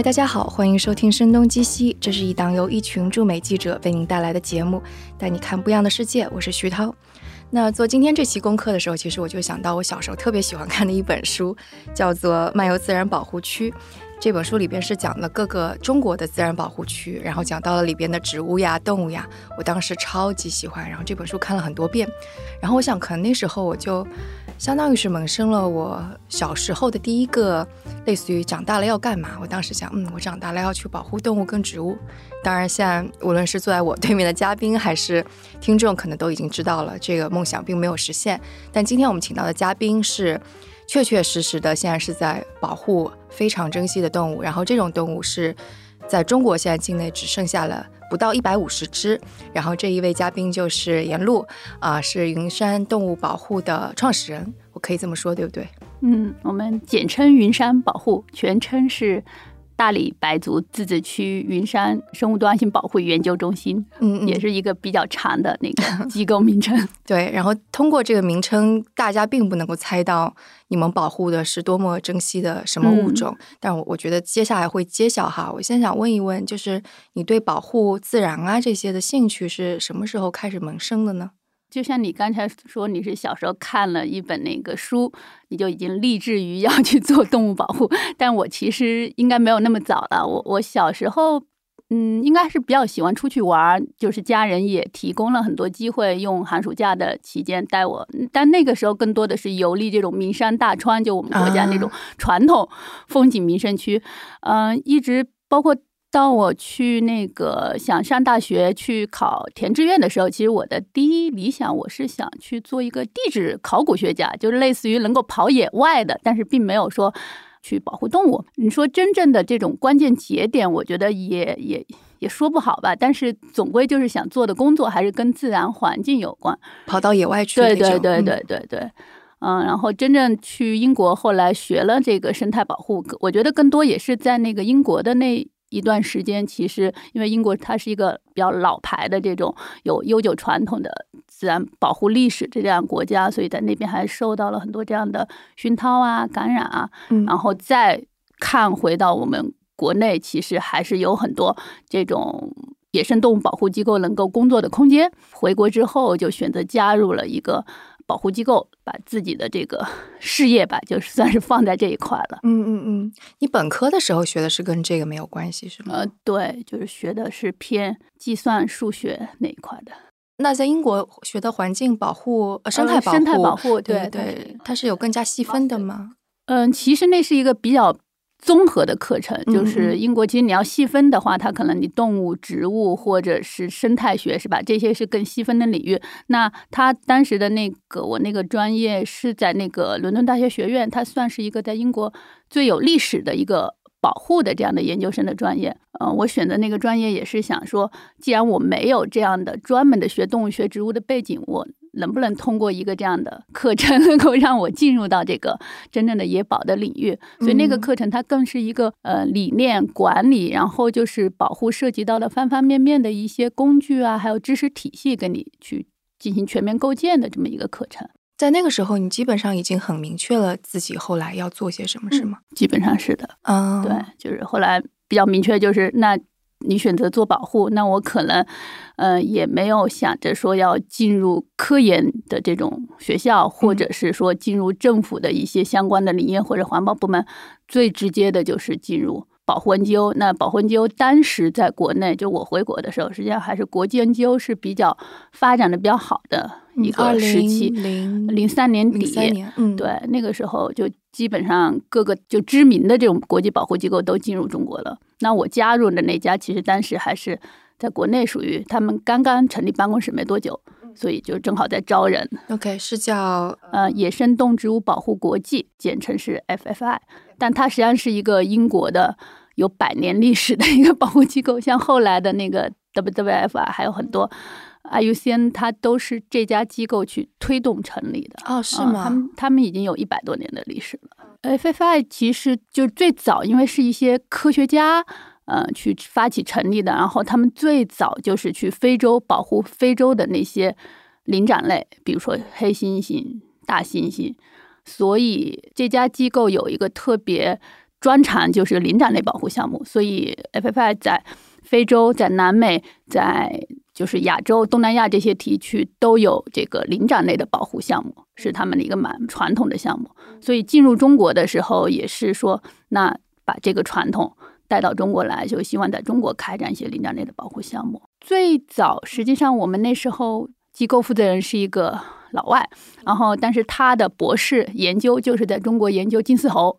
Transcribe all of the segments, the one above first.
嗨，大家好，欢迎收听《声东击西》，这是一档由一群驻美记者为您带来的节目，带你看不一样的世界。我是徐涛。那做今天这期功课的时候，其实我就想到我小时候特别喜欢看的一本书，叫做《漫游自然保护区》。这本书里边是讲了各个中国的自然保护区，然后讲到了里边的植物呀、动物呀。我当时超级喜欢，然后这本书看了很多遍。然后我想，可能那时候我就相当于是萌生了我小时候的第一个类似于长大了要干嘛。我当时想，嗯，我长大了要去保护动物跟植物。当然，现在无论是坐在我对面的嘉宾还是听众，可能都已经知道了这个梦想并没有实现。但今天我们请到的嘉宾是。确确实实的，现在是在保护非常珍惜的动物，然后这种动物是在中国现在境内只剩下了不到一百五十只。然后这一位嘉宾就是严璐，啊，是云山动物保护的创始人，我可以这么说，对不对？嗯，我们简称云山保护，全称是。大理白族自治区云山生物多样性保护研究中心，嗯，也是一个比较长的那个机构名称。对，然后通过这个名称，大家并不能够猜到你们保护的是多么珍惜的什么物种。但我我觉得接下来会揭晓哈。我先想问一问，就是你对保护自然啊这些的兴趣是什么时候开始萌生的呢？就像你刚才说，你是小时候看了一本那个书，你就已经立志于要去做动物保护。但我其实应该没有那么早了。我我小时候，嗯，应该是比较喜欢出去玩，就是家人也提供了很多机会，用寒暑假的期间带我。但那个时候更多的是游历这种名山大川，就我们国家那种传统风景名胜区。嗯，一直包括。当我去那个想上大学去考填志愿的时候，其实我的第一理想我是想去做一个地质考古学家，就是类似于能够跑野外的，但是并没有说去保护动物。你说真正的这种关键节点，我觉得也也也说不好吧。但是总归就是想做的工作还是跟自然环境有关，跑到野外去。对对对对对对，嗯，然后真正去英国，后来学了这个生态保护，我觉得更多也是在那个英国的那。一段时间，其实因为英国它是一个比较老牌的这种有悠久传统的自然保护历史这样国家，所以在那边还受到了很多这样的熏陶啊、感染啊。然后再看回到我们国内，其实还是有很多这种野生动物保护机构能够工作的空间。回国之后，就选择加入了一个。保护机构把自己的这个 事业吧，就是算是放在这一块了。嗯嗯嗯，你本科的时候学的是跟这个没有关系是吗？呃，对，就是学的是偏计算、数学那一块的。那在英国学的环境保护、生态保护、生态保护，对对，它是有更加细分的吗？嗯，其实那是一个比较。综合的课程就是英国，其实你要细分的话，它可能你动物、植物或者是生态学，是吧？这些是更细分的领域。那他当时的那个我那个专业是在那个伦敦大学学院，它算是一个在英国最有历史的一个保护的这样的研究生的专业。嗯，我选择那个专业也是想说，既然我没有这样的专门的学动物学、植物的背景，我。能不能通过一个这样的课程，能够让我进入到这个真正的野保的领域？所以那个课程它更是一个呃理念管理，然后就是保护涉及到的方方面面的一些工具啊，还有知识体系，跟你去进行全面构建的这么一个课程。在那个时候，你基本上已经很明确了自己后来要做些什么，是吗？基本上是的。嗯，对，就是后来比较明确，就是那。你选择做保护，那我可能，呃，也没有想着说要进入科研的这种学校，或者是说进入政府的一些相关的林业或者环保部门。最直接的就是进入保护 NGO。那保护 NGO 当时在国内，就我回国的时候，实际上还是国际 NGO 是比较发展的比较好的一个时期。零零三年底，嗯，对，那个时候就基本上各个就知名的这种国际保护机构都进入中国了。那我加入的那家，其实当时还是在国内，属于他们刚刚成立办公室没多久，所以就正好在招人。OK，是叫呃野生动植物保护国际，简称是 FFI，但它实际上是一个英国的有百年历史的一个保护机构，像后来的那个 WWF 啊，还有很多 IUCN，它都是这家机构去推动成立的。哦，是吗？他们他们已经有一百多年的历史了。FFI 其实就最早，因为是一些科学家，呃，去发起成立的。然后他们最早就是去非洲保护非洲的那些灵长类，比如说黑猩猩、大猩猩。所以这家机构有一个特别专长就是灵长类保护项目，所以 FFI 在非洲、在南美、在就是亚洲、东南亚这些地区都有这个灵长类的保护项目，是他们的一个蛮传统的项目。所以进入中国的时候，也是说，那把这个传统带到中国来，就希望在中国开展一些灵长类的保护项目。最早，实际上我们那时候机构负责人是一个老外，然后但是他的博士研究就是在中国研究金丝猴。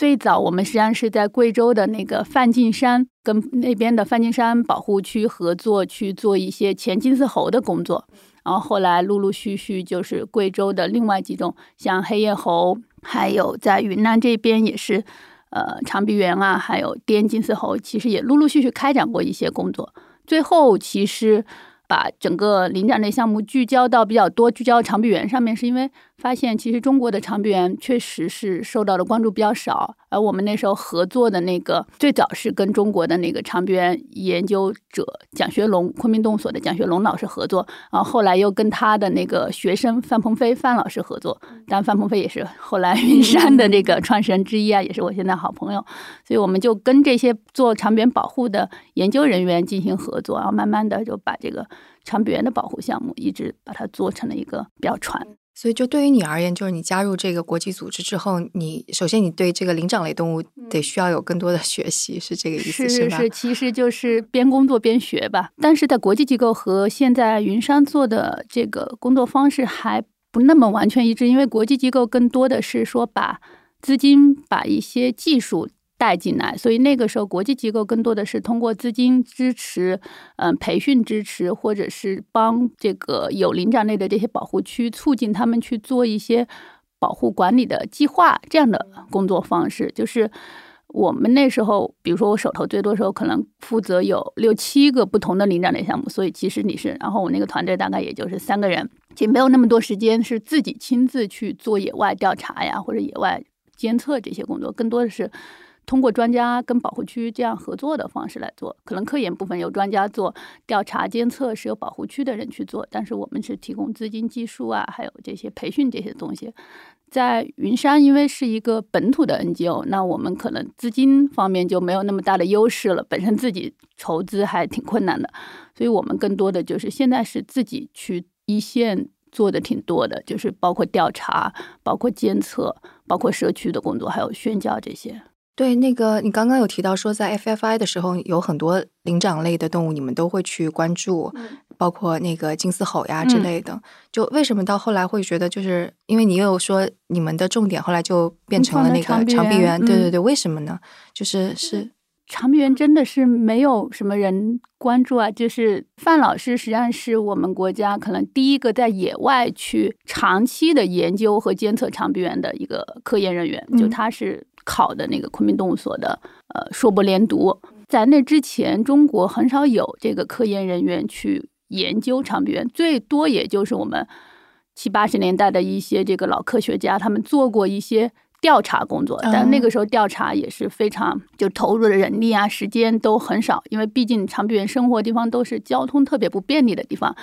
最早我们实际上是在贵州的那个梵净山跟那边的梵净山保护区合作去做一些前金丝猴的工作，然后后来陆陆续续就是贵州的另外几种，像黑叶猴，还有在云南这边也是，呃长臂猿啊，还有滇金丝猴，其实也陆陆续续开展过一些工作，最后其实。把整个临展类项目聚焦到比较多，聚焦长臂猿上面，是因为发现其实中国的长臂猿确实是受到的关注比较少。而我们那时候合作的那个最早是跟中国的那个长臂猿研究者蒋学龙，昆明动物所的蒋学龙老师合作，然后后来又跟他的那个学生范鹏飞范老师合作。但范鹏飞也是后来云山的这个创始人之一啊，也是我现在好朋友。所以我们就跟这些做长臂猿保护的研究人员进行合作，然后慢慢的就把这个。长臂猿的保护项目一直把它做成了一个标传，所以就对于你而言，就是你加入这个国际组织之后，你首先你对这个灵长类动物得需要有更多的学习，是这个意思是是，其实就是边工作边学吧。但是在国际机构和现在云山做的这个工作方式还不那么完全一致，因为国际机构更多的是说把资金、把一些技术。带进来，所以那个时候国际机构更多的是通过资金支持，嗯，培训支持，或者是帮这个有灵长类的这些保护区，促进他们去做一些保护管理的计划，这样的工作方式。就是我们那时候，比如说我手头最多时候可能负责有六七个不同的灵长类项目，所以其实你是，然后我那个团队大概也就是三个人，其实没有那么多时间是自己亲自去做野外调查呀，或者野外监测这些工作，更多的是。通过专家跟保护区这样合作的方式来做，可能科研部分由专家做，调查监测是由保护区的人去做，但是我们是提供资金、技术啊，还有这些培训这些东西。在云山，因为是一个本土的 NGO，那我们可能资金方面就没有那么大的优势了，本身自己筹资还挺困难的，所以我们更多的就是现在是自己去一线做的挺多的，就是包括调查、包括监测、包括社区的工作，还有宣教这些。对，那个你刚刚有提到说，在 FFI 的时候，有很多灵长类的动物，你们都会去关注，包括那个金丝猴呀之类的。就为什么到后来会觉得，就是因为你又说你们的重点后来就变成了那个长臂猿，对对对，为什么呢？就是是长臂猿真的是没有什么人关注啊。就是范老师实际上是我们国家可能第一个在野外去长期的研究和监测长臂猿的一个科研人员，就他是。考的那个昆明动物所的呃硕博连读，在那之前，中国很少有这个科研人员去研究长臂猿，最多也就是我们七八十年代的一些这个老科学家，他们做过一些调查工作，但那个时候调查也是非常就投入的人力啊、时间都很少，因为毕竟长臂猿生活地方都是交通特别不便利的地方。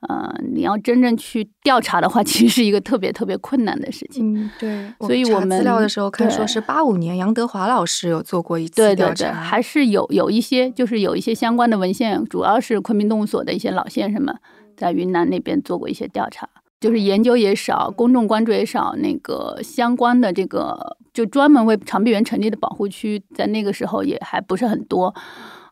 呃，你要真正去调查的话，其实是一个特别特别困难的事情。嗯，对。所以我们资料的时候看说是八五年杨德华老师有做过一次调查，还是有有一些就是有一些相关的文献，主要是昆明动物所的一些老先生们在云南那边做过一些调查，就是研究也少，公众关注也少，那个相关的这个就专门为长臂猿成立的保护区，在那个时候也还不是很多。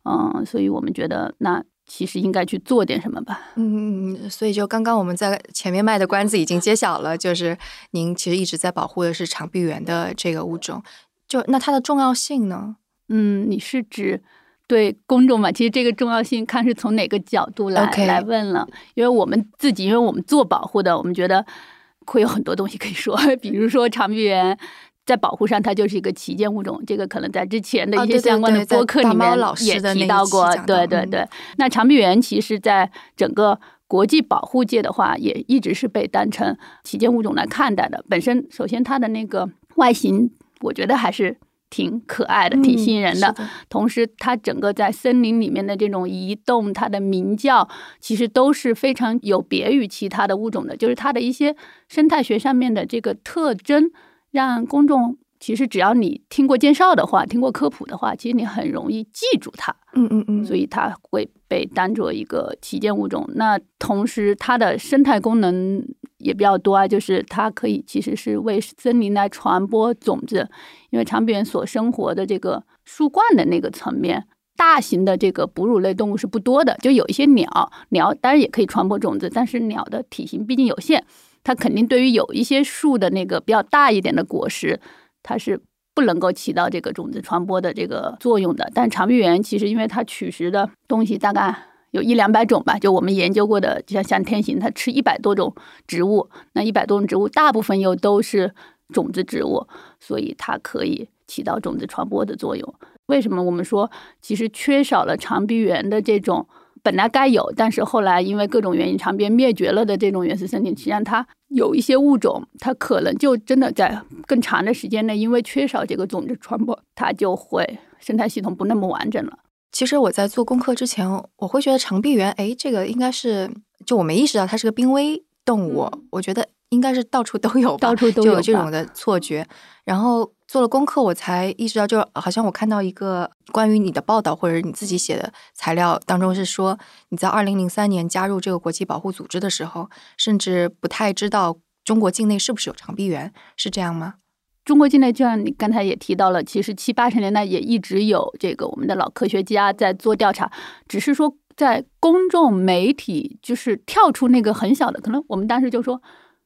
嗯，所以我们觉得那。其实应该去做点什么吧。嗯，所以就刚刚我们在前面卖的关子已经揭晓了，就是您其实一直在保护的是长臂猿的这个物种。就那它的重要性呢？嗯，你是指对公众嘛？其实这个重要性看是从哪个角度来来问了。因为我们自己，因为我们做保护的，我们觉得会有很多东西可以说，比如说长臂猿。在保护上，它就是一个旗舰物种。这个可能在之前的一些相关的播客里面也提到过。对对对，那长臂猿其实，在整个国际保护界的话，也一直是被当成旗舰物种来看待的。本身，首先它的那个外形，我觉得还是挺可爱的，挺吸引人的。同时，它整个在森林里面的这种移动，它的鸣叫，其实都是非常有别于其他的物种的。就是它的一些生态学上面的这个特征。让公众其实只要你听过介绍的话，听过科普的话，其实你很容易记住它。嗯嗯嗯，所以它会被当做一个旗舰物种。那同时，它的生态功能也比较多啊，就是它可以其实是为森林来传播种子，因为长臂猿所生活的这个树冠的那个层面，大型的这个哺乳类动物是不多的，就有一些鸟，鸟当然也可以传播种子，但是鸟的体型毕竟有限，它肯定对于有一些树的那个比较大一点的果实。它是不能够起到这个种子传播的这个作用的。但长臂猿其实因为它取食的东西大概有一两百种吧，就我们研究过的，就像像天行，它吃一百多种植物，那一百多种植物大部分又都是种子植物，所以它可以起到种子传播的作用。为什么我们说其实缺少了长臂猿的这种？本来该有，但是后来因为各种原因长边灭绝了的这种原始森林，实际上它有一些物种，它可能就真的在更长的时间内，因为缺少这个种子传播，它就会生态系统不那么完整了。其实我在做功课之前，我会觉得长臂猿，哎，这个应该是就我没意识到它是个濒危动物，我觉得应该是到处都有，到处都有这种的错觉，然后。做了功课，我才意识到，就好像我看到一个关于你的报道，或者你自己写的材料当中是说，你在二零零三年加入这个国际保护组织的时候，甚至不太知道中国境内是不是有长臂猿，是这样吗？中国境内就像你刚才也提到了，其实七八十年代也一直有这个我们的老科学家在做调查，只是说在公众媒体就是跳出那个很小的，可能我们当时就说，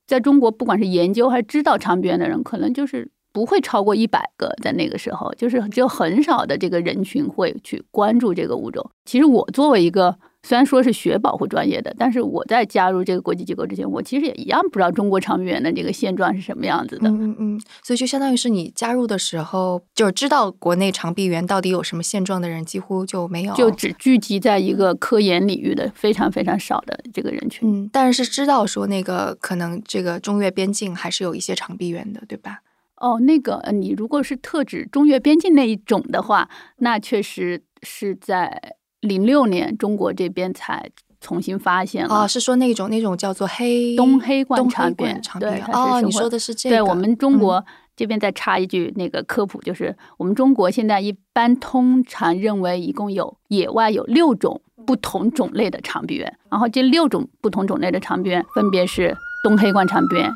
在中国不管是研究还是知道长臂猿的人，可能就是。不会超过一百个，在那个时候，就是只有很少的这个人群会去关注这个物种。其实我作为一个虽然说是学保护专业的，但是我在加入这个国际机构之前，我其实也一样不知道中国长臂猿的这个现状是什么样子的。嗯嗯，所以就相当于是你加入的时候，就是知道国内长臂猿到底有什么现状的人几乎就没有，就只聚集在一个科研领域的非常非常少的这个人群。嗯，但是是知道说那个可能这个中越边境还是有一些长臂猿的，对吧？哦，那个，你如果是特指中越边境那一种的话，那确实是在零六年中国这边才重新发现了。哦，是说那种那种叫做黑东黑冠长边，对，哦，你说的是这个。对我们中国这边再插一句那个科普，就是我们中国现在一般通常认为一共有野外有六种不同种类的长臂猿，然后这六种不同种类的长臂猿分别是东黑冠长臂猿。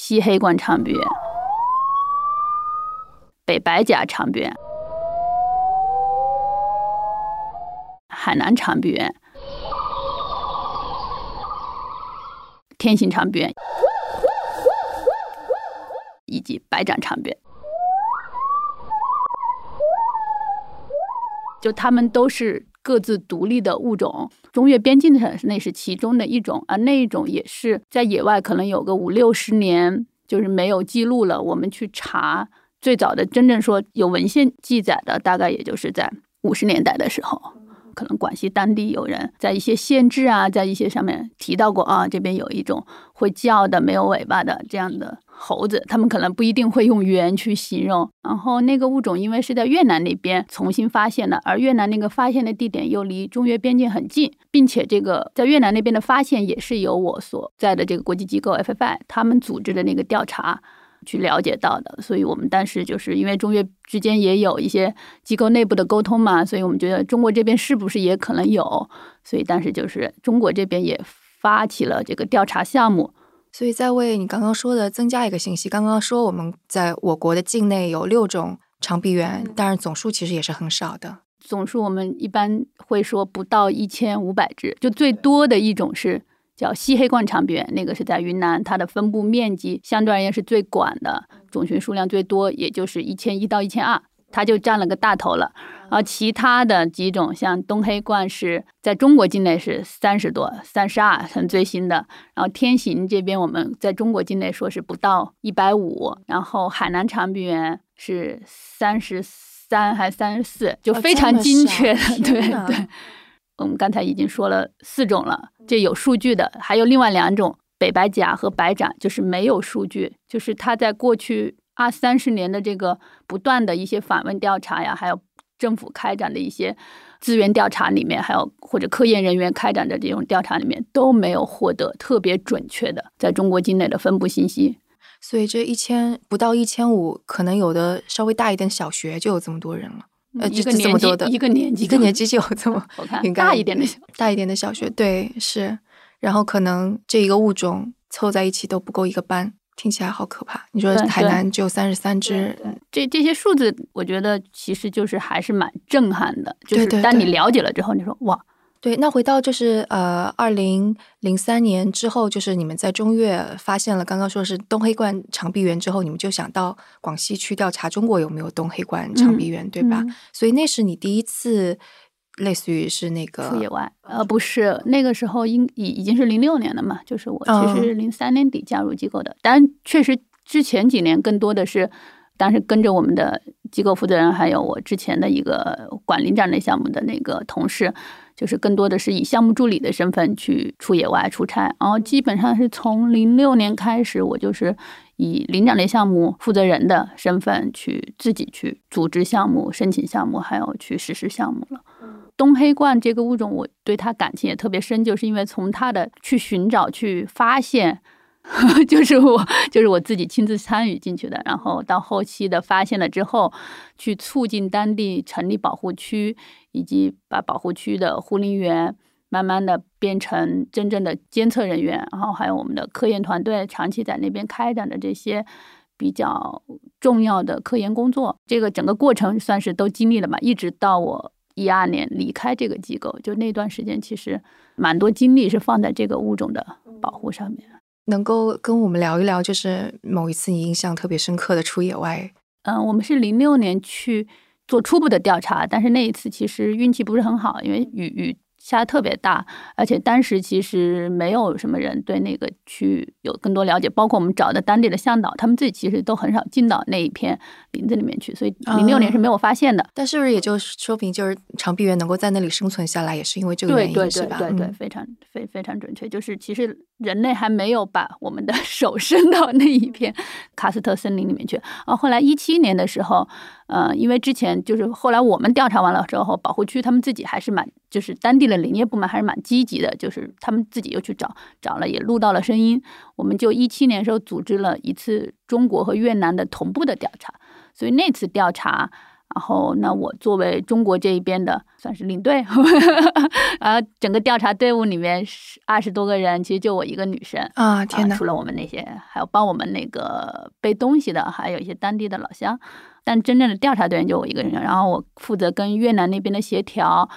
西黑冠长臂猿、北白甲长臂猿、海南长臂猿、天行长臂猿以及白掌长臂猿，就它们都是。各自独立的物种，中越边境的那是其中的一种，而那一种也是在野外可能有个五六十年，就是没有记录了。我们去查最早的真正说有文献记载的，大概也就是在五十年代的时候。可能广西当地有人在一些县志啊，在一些上面提到过啊，这边有一种会叫的没有尾巴的这样的猴子，他们可能不一定会用猿去形容。然后那个物种因为是在越南那边重新发现的，而越南那个发现的地点又离中越边境很近，并且这个在越南那边的发现也是由我所在的这个国际机构 FFI 他们组织的那个调查。去了解到的，所以我们当时就是因为中越之间也有一些机构内部的沟通嘛，所以我们觉得中国这边是不是也可能有，所以当时就是中国这边也发起了这个调查项目。所以再为你刚刚说的增加一个信息，刚刚说我们在我国的境内有六种长臂猿，但是总数其实也是很少的，总数我们一般会说不到一千五百只，就最多的一种是。叫西黑冠长臂猿，那个是在云南，它的分布面积相对而言是最广的，种群数量最多，也就是一千一到一千二，它就占了个大头了。而其他的几种，像东黑冠是在中国境内是三十多，三十二很最新的。然后天行这边我们在中国境内说是不到一百五，然后海南长臂猿是三十三还三十四，就非常精确的，对对。我们刚才已经说了四种了，这有数据的，还有另外两种北白甲和白掌，就是没有数据，就是它在过去二三十年的这个不断的一些访问调查呀，还有政府开展的一些资源调查里面，还有或者科研人员开展的这种调查里面，都没有获得特别准确的在中国境内的分布信息。所以这一千不到一千五，可能有的稍微大一点小学就有这么多人了。呃，一个这这么年级多的一个年级一个年级就有这么大一点的小大一点的小学，对，是。然后可能这一个物种凑在一起都不够一个班，听起来好可怕。你说海南只有三十三只，这这些数字，我觉得其实就是还是蛮震撼的。就是对对当你了解了之后，你说哇，对，那回到就是呃，二零零三年之后，就是你们在中越发现了刚刚说是东黑冠长臂猿之后，你们就想到广西去调查中国有没有东黑冠长臂猿，对吧？嗯所以那是你第一次，类似于是那个出野外，呃，不是那个时候应已已经是零六年了嘛，就是我嗯其实零三年底加入机构的，当然确实之前几年更多的是。当时跟着我们的机构负责人，还有我之前的一个管领展类项目的那个同事，就是更多的是以项目助理的身份去出野外出差。然后基本上是从零六年开始，我就是以领奖类项目负责人的身份去自己去组织项目、申请项目，还有去实施项目了。东黑冠这个物种，我对它感情也特别深，就是因为从它的去寻找、去发现，就是我就是我自己亲自参与进去的，然后到后期的发现了之后，去促进当地成立保护区，以及把保护区的护林员慢慢的变成真正的监测人员，然后还有我们的科研团队长期在那边开展的这些。比较重要的科研工作，这个整个过程算是都经历了吧，一直到我一二年离开这个机构，就那段时间，其实蛮多精力是放在这个物种的保护上面。能够跟我们聊一聊，就是某一次你印象特别深刻的出野外，嗯，我们是零六年去做初步的调查，但是那一次其实运气不是很好，因为雨雨下得特别大，而且当时其实没有什么人对那个区域有更多了解，包括我们找的当地的向导，他们自己其实都很少进到那一片林子里面去，所以零六年是没有发现的。但是不是也就说明就是长臂猿能够在那里生存下来，也是因为这个原因，对对？对对对，嗯非常非非常准确，就是其实人类还没有把我们的 手伸到那一片喀斯特森林里面去。啊后后来一七年的时候，呃，因为之前就是后来我们调查完了之后，保护区他们自己还是蛮，就是当地的林业部门还是蛮积极的，就是他们自己又去找找了，也录到了声音。我们就一七年的时候组织了一次中国和越南的同步的调查，所以那次调查。然后，那我作为中国这一边的，算是领队，然后整个调查队伍里面是二十多个人，其实就我一个女生。啊，天哪！啊除了我们那些，还有帮我们那个背东西的，还有一些当地的老乡。但真正的调查队员就我一个人，然后我负责跟越南那边的协调，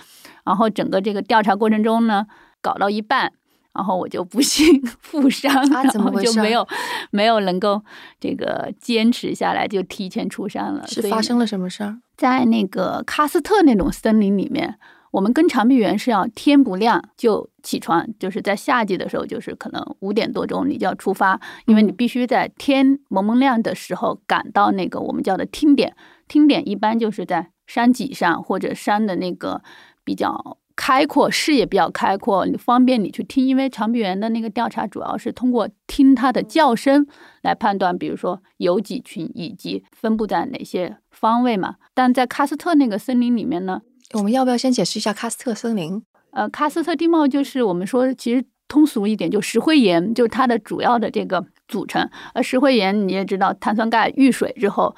然后整个这个调查过程中呢，搞到一半，然后我就不幸负伤，啊然后就没有没有能够这个坚持下来，就提前出山了。是发生了什么事儿？在那个喀斯特那种森林里面，我们跟长臂猿是要天不亮就起床，就是在夏季的时候，就是可能五点多钟你就要出发，因为你嗯必须在天蒙蒙亮的时候赶到那个我们叫的听点。听点一般就是在山脊上或者山的那个比较开阔、视野比较开阔，方便你去听。因为长臂猿的那个调查主要是通过听它的叫声来判断，比如说有几群以及分布在哪些方位嘛。但在喀斯特那个森林里面呢，我们要不要先解释一下喀斯特森林？呃，喀斯特地貌就是我们说其实通俗一点，就石灰岩就是它的主要的这个组成。而石灰岩你也知道，碳酸钙遇水之后。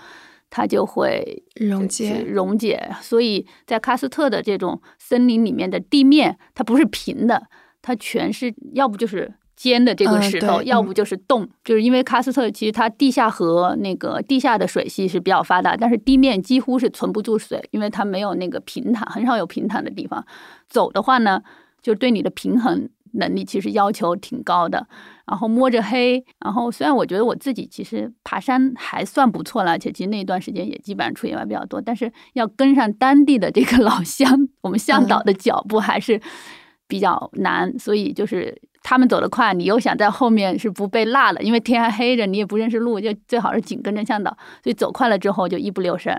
它就会溶解溶解，所以在喀斯特的这种森林里面的地面，它不是平的，它全是要不就是尖的这个嗯石头，嗯要不就是洞。就是因为喀斯特其实它地下河那个地下的水系是比较发达，但是地面几乎是存不住水，因为它没有那个平坦，很少有平坦的地方。走的话呢，就对你的平衡能力其实要求挺高的。然后摸着黑，然后虽然我觉得我自己其实爬山还算不错了，而且其实那段时间也基本上出野外比较多，但是要跟上当地的这个 老乡，我们向导的脚步还是比较难，所以就是他们走得快，你又想在后面是不被落了，因为天还黑着，你也不认识路，就最好是紧跟着向导，所以走快了之后就一不留神，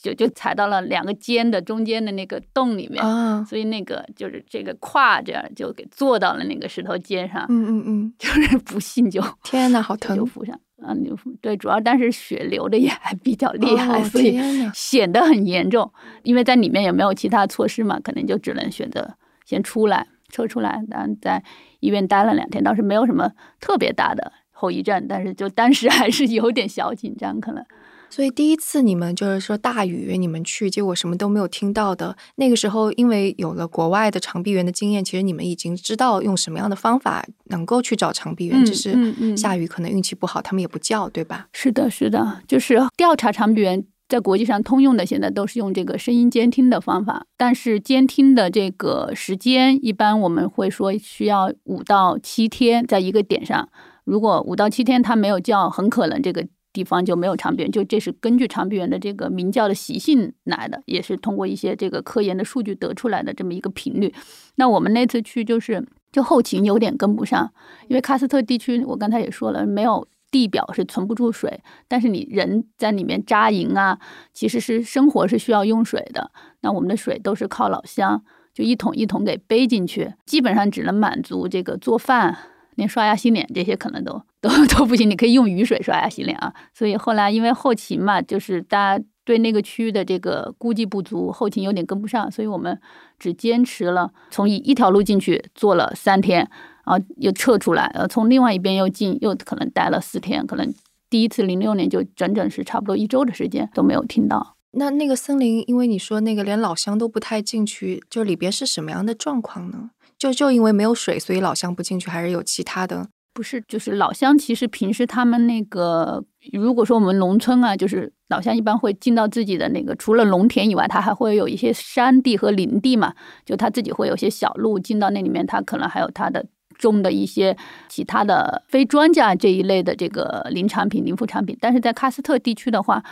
就就踩到了两个尖的中间的那个洞里面。啊，所以那个就是这个胯这样就给坐到了那个石头尖上，嗯嗯嗯，就是不幸就 天呐，好疼就疼！浮上，嗯，就浮对，主要但是血流的也还比较厉害，哦所以 显得很严重。因为在里面也没有其他措施嘛，可能就只能选择先出来，抽出来。然后在医院待了两天，倒是没有什么特别大的后遗症，但是就当时还是有点小紧张，可能。所以第一次你们就是说大雨，你们去，结果什么都没有听到的。那个时候，因为有了国外的长臂猿的经验，其实你们已经知道用什么样的方法能够去找长臂猿。只是下雨可能运气不好，他们也不叫，对吧？是的，是的，就是调查长臂猿，在国际上通用的，现在都是用这个声音监听的方法。但是监听的这个时间，一般我们会说需要五到七天，在一个点上。如果五到七天它没有叫，很可能这个。地方就没有长臂猿，就这是根据长臂猿的这个鸣叫的习性来的，也是通过一些这个科研的数据得出来的这么一个频率。那我们那次去就是就后勤有点跟不上，因为喀斯特地区我刚才也说了，没有地表是存不住水，但是你人在里面扎营啊，其实是生活是需要用水的。那我们的水都是靠老乡，就一桶一桶给背进去，基本上只能满足这个做饭。连刷牙洗脸这些可能都都都不行，你可以用雨水刷牙洗脸啊。所以后来因为后勤嘛，就是大家对那个区域的这个估计不足，后勤有点跟不上，所以我们只坚持了从一一条路进去做了三天，然后又撤出来，呃，从另外一边又进，又可能待了四天，可能第一次零六年就整整是差不多一周的时间都没有听到。那那个森林，因为你说那个连老乡都不太进去，就里边是什么样的状况呢？就就因为没有水，所以老乡不进去，还是有其他的？不是，就是老乡其实平时他们那个，如果说我们农村啊，就是老乡一般会进到自己的那个，除了农田以外，他还会有一些山地和林地嘛，就他自己会有些小路进到那里面，他可能还有他的种的一些其他的非庄稼这一类的这个林产品、林副产品。但是在喀斯特地区的话，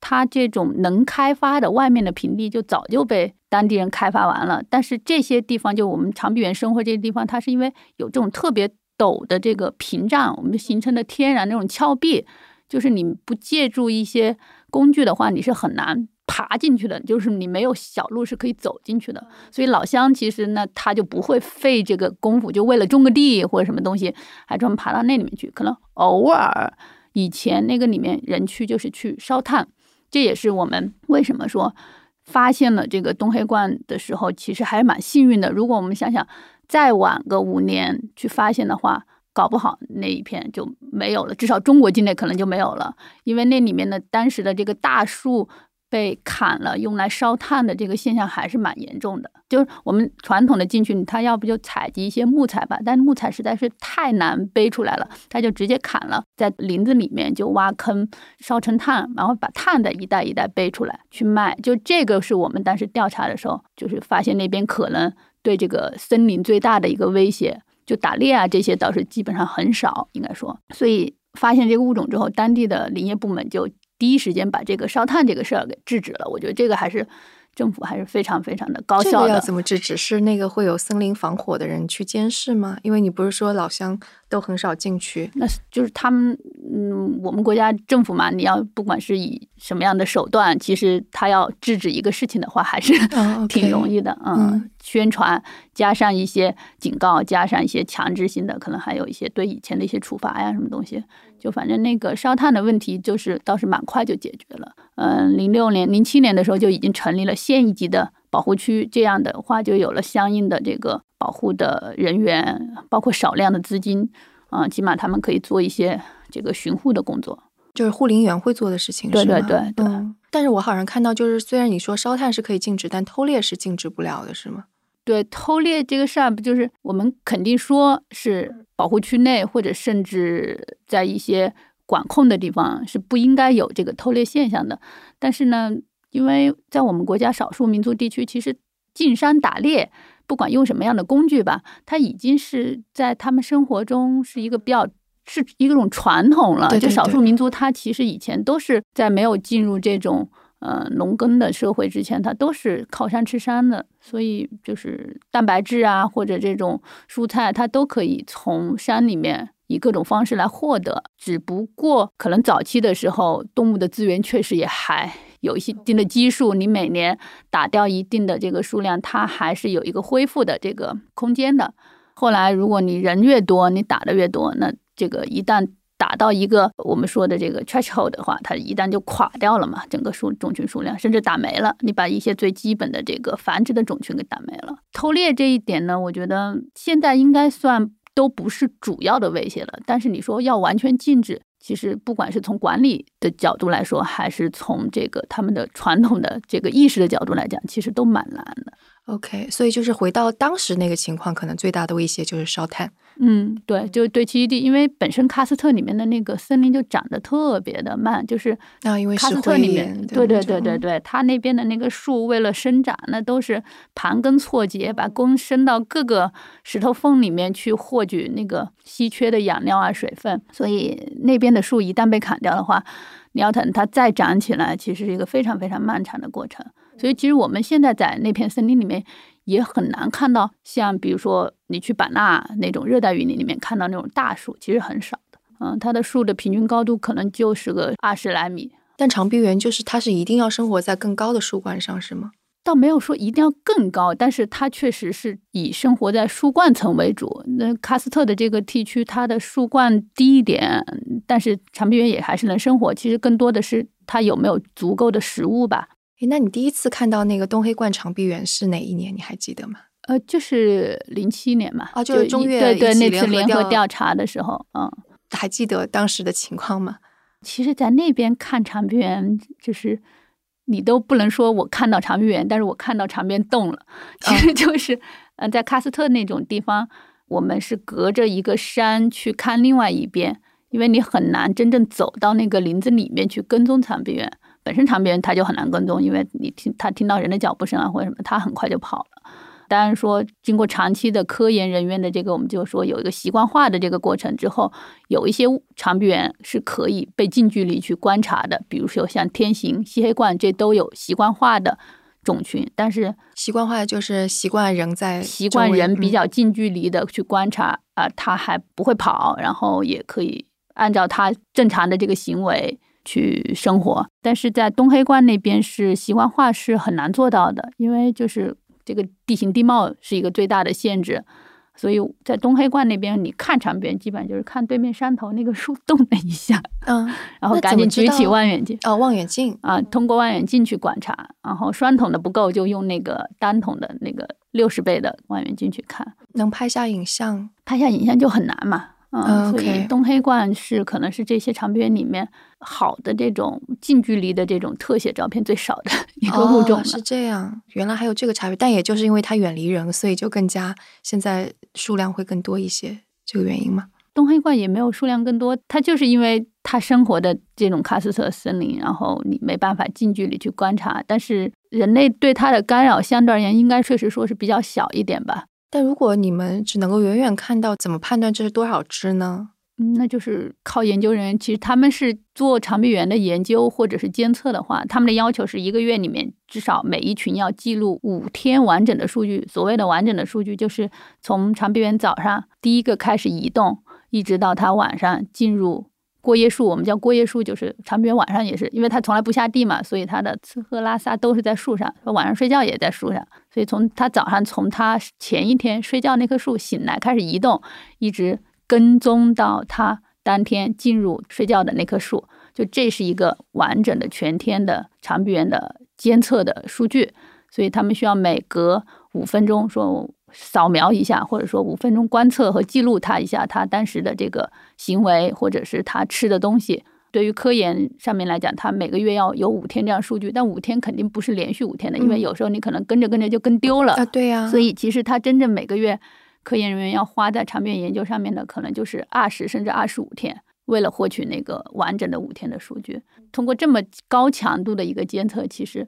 它这种能开发的外面的平地就早就被当地人开发完了，但是这些地方就我们长臂猿生活这些地方，它是因为有这种特别陡的这个屏障，我们形成的天然那种峭壁，就是你不借助一些工具的话，你是很难爬进去的，就是你没有小路是可以走进去的。所以老乡其实呢，他就不会费这个功夫，就为了种个地或者什么东西，还专门爬到那里面去。可能偶尔以前那个里面人去就是去烧炭。这也是我们为什么说发现了这个东黑冠的时候，其实还是蛮幸运的。如果我们想想再晚个五年去发现的话，搞不好那一片就没有了，至少中国境内可能就没有了，因为那里面的当时的这个大树。被砍了，用来烧炭的这个现象还是蛮严重的。就是我们传统的进去，他要不就采集一些木材吧，但木材实在是太难背出来了，他就直接砍了，在林子里面就挖坑烧成炭，然后把炭的一袋一袋背出来去卖。就这个是我们当时调查的时候，就是发现那边可能对这个森林最大的一个威胁。就打猎啊这些倒是基本上很少，应该说。所以发现这个物种之后，当地的林业部门就。第一时间把这个烧炭这个事儿给制止了，我觉得这个还是政府还是非常非常的高效的。要怎么制止？是那个会有森林防火的人去监视吗？因为你不是说老乡。都很少进去，那就是他们，嗯，我们国家政府嘛，你要不管是以什么样的手段，其实他要制止一个事情的话，还是 挺容易的，嗯，宣传加上一些警告，加上一些强制性的，可能还有一些对以前的一些处罚呀，什么东西，就反正那个烧炭的问题，就是倒是蛮快就解决了，嗯，零六年、零七年的时候就已经成立了县一级的保护区，这样的话就有了相应的这个。保护的人员，包括少量的资金，啊，起码他们可以做一些这个巡护的工作，就是护林员会做的事情，对对对对。但是我好像看到，就是虽然你说烧炭是可以禁止，但偷猎是禁止不了的，是吗？对，偷猎这个事儿，不就是我们肯定说是保护区内，或者甚至在一些管控的地方是不应该有这个偷猎现象的。但是呢，因为在我们国家少数民族地区，其实进山打猎。不管用什么样的工具吧，它已经是在他们生活中是一个比较是一种传统了。就少数民族，他其实以前都是在没有进入这种呃农耕的社会之前，它都是靠山吃山的。所以就是蛋白质啊，或者这种蔬菜，它都可以从山里面以各种方式来获得。只不过可能早期的时候，动物的资源确实也还。有一定的基数，你每年打掉一定的这个数量，它还是有一个恢复的这个空间的。后来，如果你人越多，你打的越多，那这个一旦打到一个我们说的这个 threshold 的话，它一旦就垮掉了嘛，整个数种群数量甚至打没了。你把一些最基本的这个繁殖的种群给打没了。偷猎这一点呢，我觉得现在应该算。都不是主要的威胁了。但是你说要完全禁止，其实不管是从管理的角度来说，还是从这个他们的传统的这个意识的角度来讲，其实都蛮难的。OK，所以就是回到当时那个情况，可能最大的威胁就是烧炭。嗯，对，就对栖息地，因为本身喀斯特里面的那个森林就长得特别的慢，就是啊，因为喀斯特里面，对对对对对，它那边的那个树为了生长，那都是盘根错节，把根伸到各个石头缝里面去获取那个稀缺的养料啊、水分，所以那边的树一旦被砍掉的话，你要等它再长起来，其实是一个非常非常漫长的过程。所以，其实我们现在在那片森林里面也很难看到，像比如说你去版纳那种热带雨林里面看到那种大树，其实很少的。嗯，它的树的平均高度可能就是个二十来米。但长臂猿就是它是一定要生活在更高的树冠上，是吗？倒没有说一定要更高，但是它确实是以生活在树冠层为主。那喀斯特的这个地区，它的树冠低一点，但是长臂猿也还是能生活。其实更多的是它有没有足够的食物吧。诶，那你第一次看到那个东黑冠长臂猿是哪一年？你还记得吗？呃，就是零七年嘛，啊，就是中越对对那次联合调查的时候，嗯，还记得当时的情况吗？其实，在那边看长臂猿，就是你都不能说我看到长臂猿，但是我看到长边动了。其实就是，嗯，在喀斯特那种地方，我们是隔着一个山去看另外一边，因为你很难真正走到那个林子里面去跟踪长臂猿。本身长臂猿它就很难跟踪，因为你听它听到人的脚步声啊或者什么，它很快就跑了。当然说，经过长期的科研人员的这个，我们就说有一个习惯化的这个过程之后，有一些长臂猿是可以被近距离去观察的，比如说像天行、吸黑冠，这都有习惯化的种群。但是习惯化就是习惯人在习惯人比较近距离的去观察啊，它还不会跑，然后也可以按照它正常的这个行为。去生活，但是在东黑关那边是习惯化是很难做到的，因为就是这个地形地貌是一个最大的限制，所以在东黑关那边，你看长边基本就是看对面山头那个树动了一下，嗯，然后赶紧举起望远镜，哦，望远镜啊，通过望远镜去观察，然后双筒的不够，就用那个单筒的那个六十倍的望远镜去看，能拍下影像，拍下影像就很难嘛。嗯，所以东黑冠是可能是这些长臂猿里面好的这种近距离的这种特写照片最少的一个物种。是这样，原来还有这个差别，但也就是因为它远离人，所以就更加现在数量会更多一些，这个原因吗？东黑冠也没有数量更多，它就是因为它生活的这种喀斯特森林，然后你没办法近距离去观察，但是人类对它的干扰相对而言应该确实说是比较小一点吧。但如果你们只能够远远看到，怎么判断这是多少只呢？那就是靠研究人员。其实他们是做长臂猿的研究或者是监测的话，他们的要求是一个月里面至少每一群要记录五天完整的数据。所谓的完整的数据，就是从长臂猿早上第一个开始移动，一直到它晚上进入。过夜树，我们叫过夜树，就是长臂猿晚上也是，因为它从来不下地嘛，所以它的吃喝拉撒都是在树上，晚上睡觉也在树上，所以从它早上从它前一天睡觉那棵树醒来开始移动，一直跟踪到他当天进入睡觉的那棵树，就这是一个完整的全天的长臂猿的监测的数据，所以他们需要每隔五分钟说。扫描一下，或者说五分钟观测和记录他一下，他当时的这个行为，或者是他吃的东西。对于科研上面来讲，它每个月要有五天这样数据，但五天肯定不是连续五天的，因为有时候你可能跟着跟着就跟丢了啊。对呀，所以其实它真正每个月科研人员要花在长远研究上面的，可能就是二十甚至二十五天，为了获取那个完整的五天的数据。通过这么高强度的一个监测，其实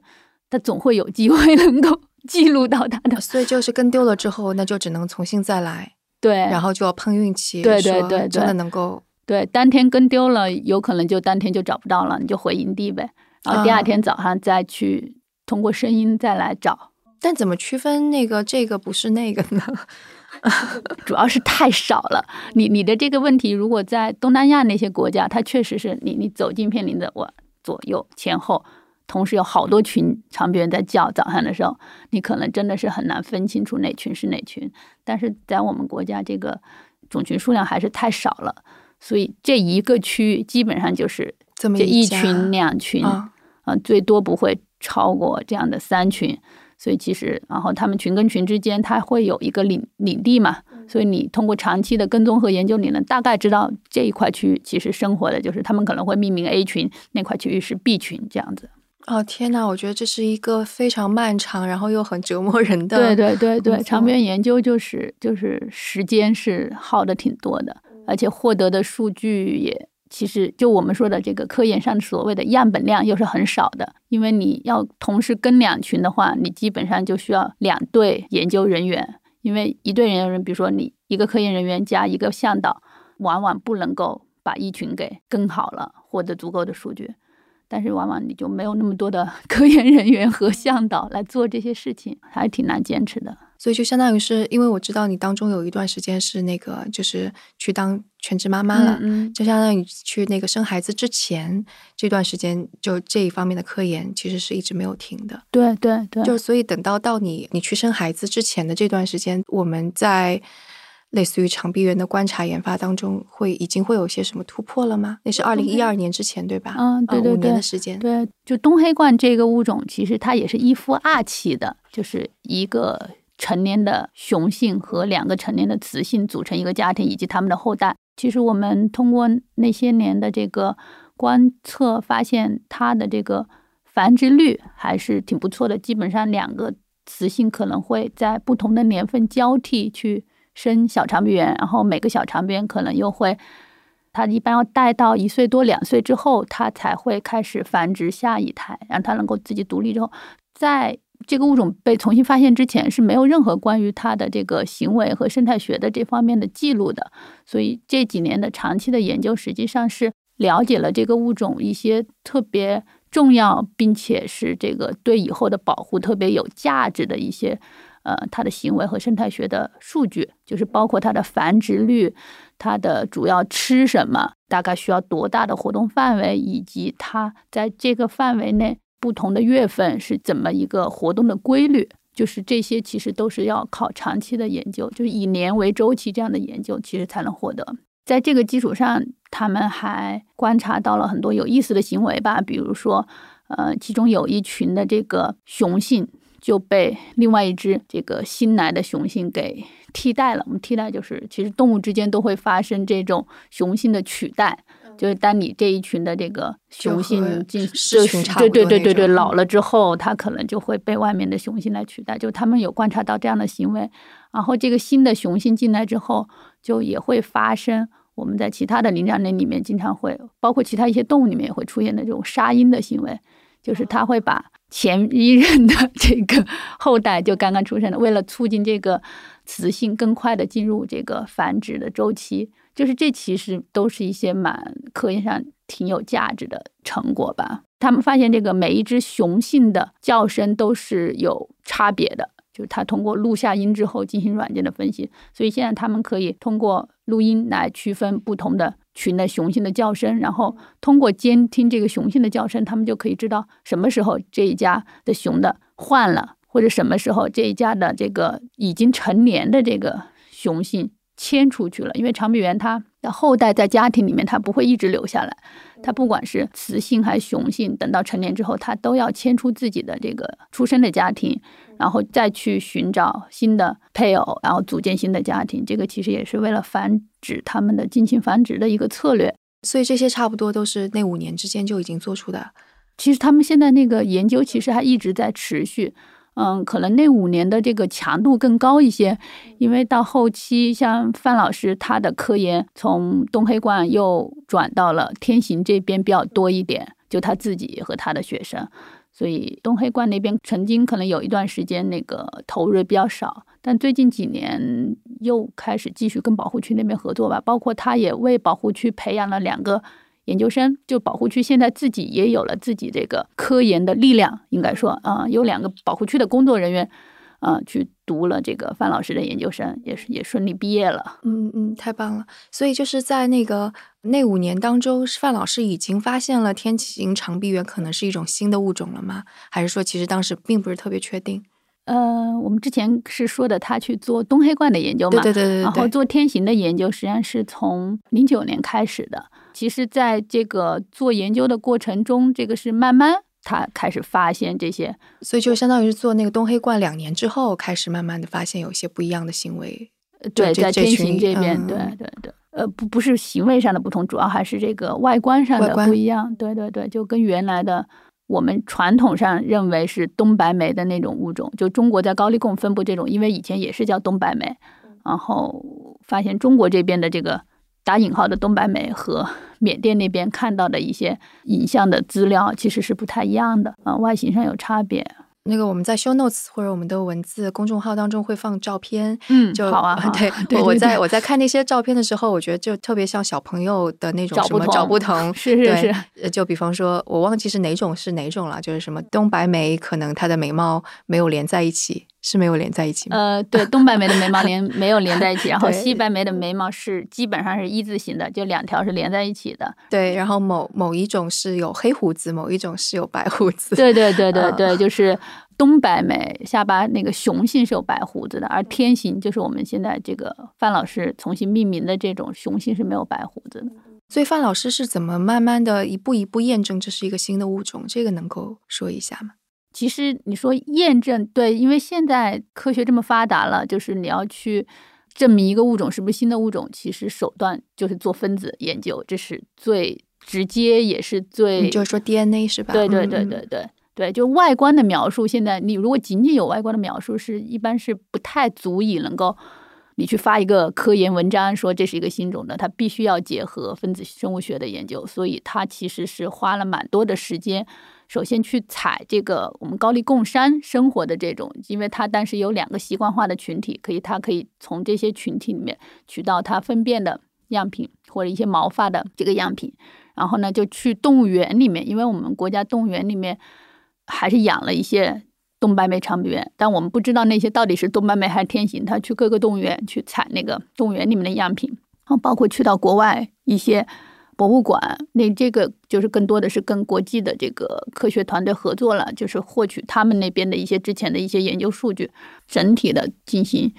它总会有机 会能够。记录到它的，所以就是跟丢了之后，那就只能重新再来。对，然后就要碰运气。对对对，真的能够对当天跟丢了，有可能就当天就找不到了，你就回营地呗。然后第二天早上再去通过声音再来找。但怎么区分那个这个不是那个呢？主要是太少了。你你的这个问题，如果在东南亚那些国家，它确实是你你走进片林的，我左右前后。同时有好多群长臂猿在叫，早上的时候，你可能真的是很难分清楚哪群是哪群。但是在我们国家，这个种群数量还是太少了，所以这一个区域基本上就是这么一群两群，啊，最多不会超过这样的三群。所以其实，然后他们群跟群之间，它会有一个领领地嘛，所以你通过长期的跟踪和研究，你能大概知道这一块区域其实生活的就是他们可能会命名 A 群，那块区域是 B 群这样子。哦天呐，我觉得这是一个非常漫长，然后又很折磨人的。对对对对，长篇研究就是就是时间是耗的挺多的，而且获得的数据也其实就我们说的这个科研上所谓的样本量又是很少的，因为你要同时跟两群的话，你基本上就需要两队研究人员，因为一队研究人员，比如说你一个科研人员加一个向导，往往不能够把一群给跟好了，获得足够的数据。但是往往你就没有那么多的 科研人员和向导来做这些事情，还挺难坚持的。所以就相当于是，因为我知道你当中有一段时间是那个，就是去当全职妈妈了，嗯，就相当于去那个生孩子之前这段时间，就这一方面的科研其实是一直没有停的。对对对，就所以等到到你你去生孩子之前的这段时间，我们在。类似于长臂猿的观察研发当中，会已经会有些什么突破了吗？那是二零一二年之前，对吧？嗯，对对对，五年的时间。对，就东黑冠这个物种，其实它也是一夫二妻的，就是一个成年的雄性和两个成年的雌性组成一个家庭，以及他们的后代。其实我们通过那些年的这个观测，发现它的这个繁殖率还是挺不错的，基本上两个雌性可能会在不同的年份交替去。生小长臂猿，然后每个小长臂猿可能又会，它一般要带到一岁多两岁之后，它才会开始繁殖下一胎，让它能够自己独立之后，在这个物种被重新发现之前是没有任何关于它的这个行为和生态学的这方面的记录的，所以这几年的长期的研究实际上是了解了这个物种一些特别重要，并且是这个对以后的保护特别有价值的一些。呃，它的行为和生态学的数据，就是包括它的繁殖率，它的主要吃什么，大概需要多大的活动范围，以及它在这个范围内不同的月份是怎么一个活动的规律，就是这些其实都是要靠长期的研究，就是以年为周期这样的研究，其实才能获得。在这个基础上，他们还观察到了很多有意思的行为吧，比如说，呃，其中有一群的这个雄性。就被另外一只这个新来的雄性给替代了。我们替代就是，其实动物之间都会发生这种雄性的取代，就是当你这一群的这个雄性进对对对对对老了之后，它可能就会被外面的雄性来取代。就他们有观察到这样的行为，然后这个新的雄性进来之后，就也会发生我们在其他的灵长类里面经常会，包括其他一些动物里面也会出现的这种杀婴的行为，就是它会把。前一任的这个 后代就刚刚出生的，为了促进这个雌性更快的进入这个繁殖的周期，就是这其实都是一些蛮科研上挺有价值的成果吧。他们发现这个每一只雄性的叫声都是有差别的。就是他通过录下音之后进行软件的分析，所以现在他们可以通过录音来区分不同的群的雄性的叫声，然后通过监听这个雄性的叫声，他们就可以知道什么时候这一家的雄的换了，或者什么时候这一家的这个已经成年的这个雄性迁出去了。因为长臂猿它的后代在家庭里面，它不会一直留下来，它不管是雌性还是雄性，等到成年之后，它都要迁出自己的这个出生的家庭。然后再去寻找新的配偶，然后组建新的家庭，这个其实也是为了繁殖它们的近亲繁殖的一个策略。所以这些差不多都是那五年之间就已经做出的。其实他们现在那个研究其实还一直在持续，嗯，可能那五年的这个强度更高一些，因为到后期像范老师他的科研从东黑冠又转到了天行这边比较多一点，就他自己和他的学生。所以东黑冠那边曾经可能有一段时间那个投入比较少，但最近几年又开始继续跟保护区那边合作吧。包括他也为保护区培养了两个研究生，就保护区现在自己也有了自己这个科研的力量，应该说啊，有两个保护区的工作人员。啊，去读了这个范老师的研究生，也是也顺利毕业了。嗯嗯，太棒了。所以就是在那个那五年当中，范老师已经发现了天琴长臂猿可能是一种新的物种了吗？还是说其实当时并不是特别确定？呃，我们之前是说的他去做东黑冠的研究嘛，对对对对，然后做天行的研究，实际上是从零九年开始的。其实，在这个做研究的过程中，这个是慢慢。他开始发现这些，所以就相当于是做那个东黑冠两年之后，开始慢慢的发现有一些不一样的行为。对，在天行这边，嗯对对对，呃，不不是行为上的不同，主要还是这个外观上的不一样。对对对，就跟原来的我们传统上认为是东白眉的那种物种，就中国在高丽贡分布这种，因为以前也是叫东白眉，然后发现中国这边的这个打引号的东白眉和缅甸那边看到的一些影像的资料其实是不太一样的啊、外形上有差别。那个我们在 show notes 或者我们的文字公众号当中会放照片，嗯就好啊 对我我在我在看那些照片的时候，我觉得就特别像小朋友的那种找不什么找同不 同，是是对是，呃就比方说，我忘记是哪种是哪种了，就是什么东白眉，可能它的眉毛没有连在一起，是没有连在一起吗？呃，对，东白眉的眉毛连 没有连在一起，然后西白眉的眉毛是基本上是一字形的，就两条是连在一起的。对，然后某某一种是有黑胡子，某一种是有白胡子。对对对对嗯对，就是东白眉下巴那个雄性是有白胡子的，而天行就是我们现在这个范老师重新命名的这种雄性是没有白胡子的。所以范老师是怎么慢慢的一步一步验证这是一个新的物种？这个能够说一下吗？其实你说验证对，因为现在科学这么发达了，就是你要去证明一个物种是不是新的物种，其实手段就是做分子研究，这是最直接也是最你就是说 DNA 是吧？对对对对对对，就外观的描述，现在你如果仅仅有外观的描述，是一般是不太足以能够你去发一个科研文章说这是一个新种的，它必须要结合分子生物学的研究，所以它其实是花了蛮多的时间。首先去采这个我们高丽贡山生活的这种，因为它但是有两个习惯化的群体，可以它可以从这些群体里面取到它粪便的样品或者一些毛发的这个样品，然后呢就去动物园里面，因为我们国家动物园里面还是养了一些东白眉长臂猿，但我们不知道那些到底是东白眉还是天行。他去各个动物园去采那个动物园里面的样品，然后包括去到国外一些博物馆，那这个就是更多的是跟国际的这个科学团队合作了，就是获取他们那边的一些之前的一些研究数据，整体的进行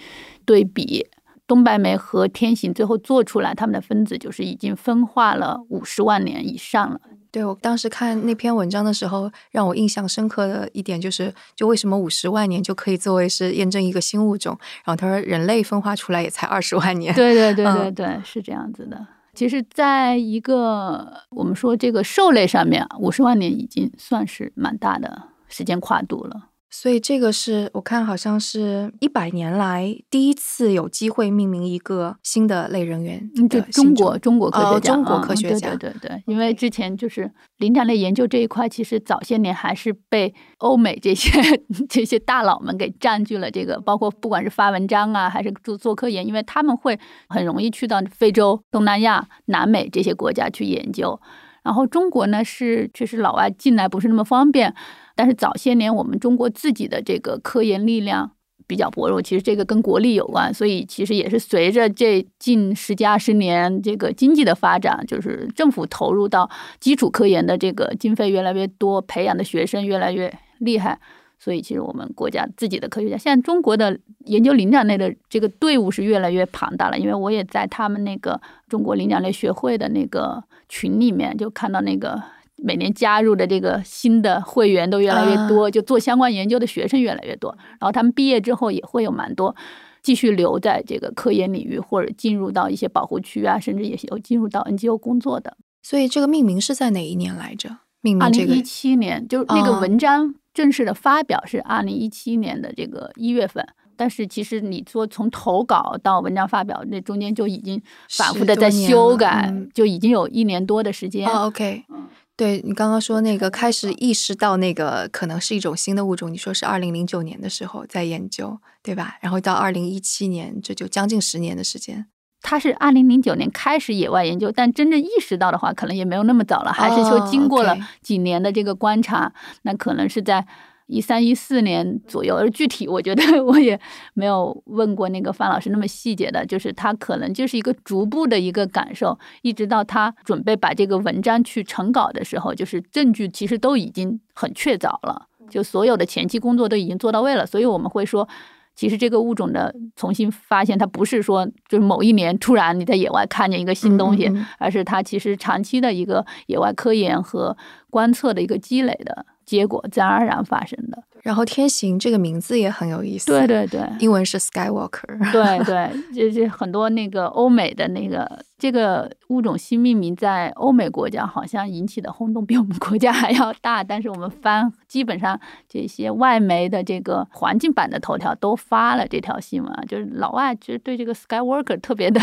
对比。东白眉和天行最后做出来，它们的分子就是已经分化了五十万年以上了。对我当时看那篇文章的时候，让我印象深刻的一点就是，就为什么五十万年就可以作为是验证一个新物种？然后他说，人类分化出来也才二十万年。对对对对嗯对，是这样子的。其实，在一个我们说这个兽类上面，五十万年已经算是蛮大的时间跨度了。所以这个是我看好像是一百年来第一次有机会命名一个新的类人猿嗯，就中国中国科学家，哦中国嗯科学家对对对对，因为之前就是灵长类研究这一块，其实早些年还是被欧美这些 这些大佬们给占据了这个，包括不管是发文章啊，还是做做科研，因为他们会很容易去到非洲、东南亚、南美这些国家去研究。然后中国呢是确实老外进来不是那么方便，但是早些年我们中国自己的这个科研力量比较薄弱，其实这个跟国力有关，所以其实也是随着这近十几二十年这个经济的发展，就是政府投入到基础科研的这个经费越来越多，培养的学生越来越厉害。所以，其实我们国家自己的科学家，现在中国的研究灵长类的这个队伍是越来越庞大了。因为我也在他们那个中国灵长类学会的那个群里面，就看到那个每年加入的这个新的会员都越来越多，就做相关研究的学生越来越多。然后他们毕业之后也会有蛮多继续留在这个科研领域，或者进入到一些保护区啊，甚至也有进入到 NGO 工作的。所以这个命名是在哪一年来着？命名这个二零一七年，就是那个哦文章正式的发表是二零一七年的这个一月份，但是其实你说从投稿到文章发表，那中间就已经反复的在修改，嗯就已经有一年多的时间。哦，OK，嗯对你刚刚说那个开始意识到那个可能是一种新的物种，你说是二零零九年的时候在研究，对吧？然后到二零一七年，这就将近十年的时间。他是二零零九年开始野外研究，但真正意识到的话，可能也没有那么早了，还是说哦经过了几年的这个观察，那可能是在一三一四年左右。而具体我觉得 我也没有问过那个范老师那么细节的，就是他可能就是一个逐步的一个感受，一直到他准备把这个文章去成稿的时候，就是证据其实都已经很确凿了，就所有的前期工作都已经做到位了，所以我们会说。其实这个物种的重新发现，它不是说就是某一年突然你在野外看见一个新东西，嗯嗯嗯而是它其实长期的一个野外科研和观测的一个积累的结果，自然而然发生的。然后天行这个名字也很有意思，对对对，英文是 Skywalker，对对，就是 很多那个欧美的那个这个物种新命名，在欧美国家好像引起的轰动比我们国家还要大，但是我们翻基本上这些外媒的这个环境版的头条都发了这条新闻，就是老外其实对这个 Skywalker 特别的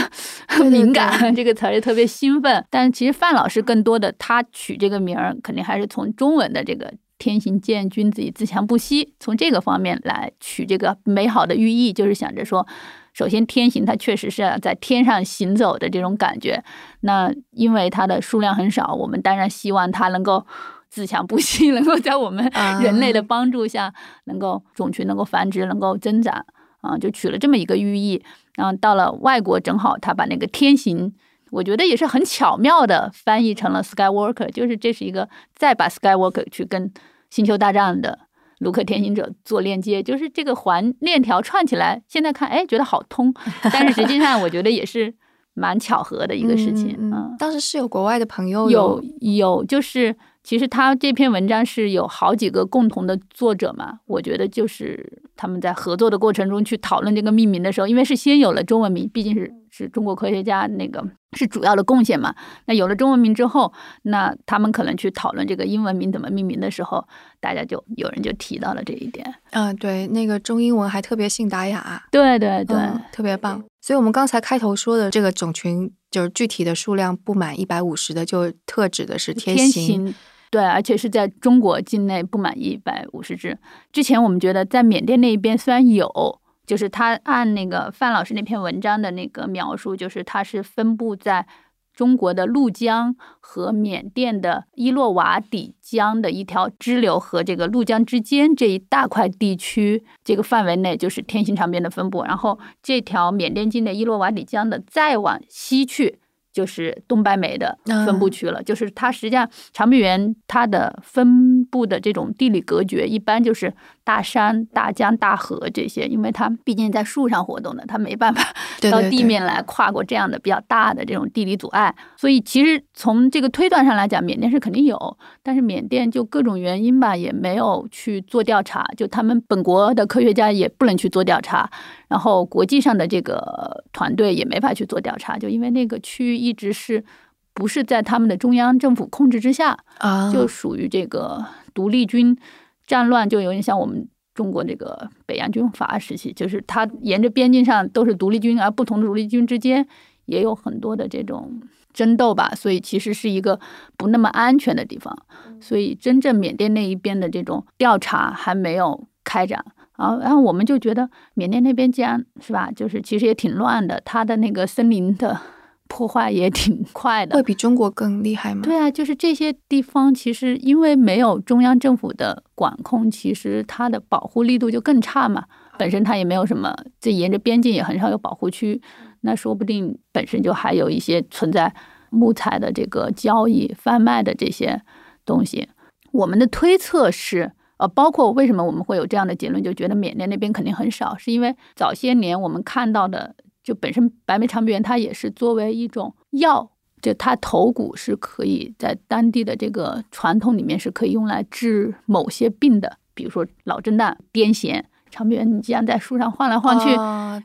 敏感，这个词儿也特别兴奋，但其实范老师更多的他取这个名儿，肯定还是从中文的这个。天行健，君子以自强不息。从这个方面来取这个美好的寓意，就是想着说，首先天行它确实是在天上行走的这种感觉。那因为它的数量很少，我们当然希望它能够自强不息，能够在我们人类的帮助下，能够种群能够繁殖，能够增长啊，就取了这么一个寓意。然后到了外国，正好他把那个天行。我觉得也是很巧妙的翻译成了 Skywalker，就是这是一个再把 Skywalker 去跟星球大战的卢克天行者做链接，就是这个环链条串起来。现在看，哎，觉得好通，但是实际上我觉得也是蛮巧合的一个事情。嗯，当时是有国外的朋友有有，就是其实他这篇文章是有好几个共同的作者嘛。我觉得就是他们在合作的过程中去讨论这个命名的时候，因为是先有了中文名，毕竟是是中国科学家那个。是主要的贡献嘛？那有了中文名之后，那他们可能去讨论这个英文名怎么命名的时候，大家就有人就提到了这一点。嗯，对，那个中英文还特别信达雅。对对对，特别棒。所以我们刚才开头说的这个种群，就是具体的数量不满一百五十的，就特指的是天行。对，而且是在中国境内不满一百五十只。之前我们觉得在缅甸那一边虽然有。就是他按那个范老师那篇文章的那个描述，就是它是分布在中国的怒江和缅甸的伊洛瓦底江的一条支流和这个怒江之间这一大块地区这个范围内，就是天行长边的分布。然后这条缅甸境内伊洛瓦底江的再往西去。就是东白梅的分布区了，就是它实际上长臂猿它的分布的这种地理隔绝，一般就是大山、大江、大河这些，因为它毕竟在树上活动的，它没办法到地面来跨过这样的比较大的这种地理阻碍。所以其实从这个推断上来讲，缅甸是肯定有，但是缅甸就各种原因吧，也没有去做调查，就他们本国的科学家也不能去做调查。然后国际上的这个团队也没法去做调查，就因为那个区域一直是不是在他们的中央政府控制之下啊，就属于这个独立军战乱，就有点像我们中国这个北洋军阀时期，就是它沿着边境上都是独立军，而不同的独立军之间也有很多的这种争斗吧，所以其实是一个不那么安全的地方，所以真正缅甸那一边的这种调查还没有开展。啊，然后我们就觉得缅甸那边既然是吧，就是其实也挺乱的，它的那个森林的破坏也挺快的，会比中国更厉害吗？对啊，就是这些地方其实因为没有中央政府的管控，其实它的保护力度就更差嘛。本身它也没有什么，这沿着边境也很少有保护区，那说不定本身就还有一些存在木材的这个交易、贩卖的这些东西。我们的推测是。呃，包括为什么我们会有这样的结论，就觉得缅甸那边肯定很少，是因为早些年我们看到的，就本身白眉长臂猿它也是作为一种药，就它头骨是可以在当地的这个传统里面是可以用来治某些病的，比如说脑震荡、癫痫。长臂猿你既然在树上晃来晃去，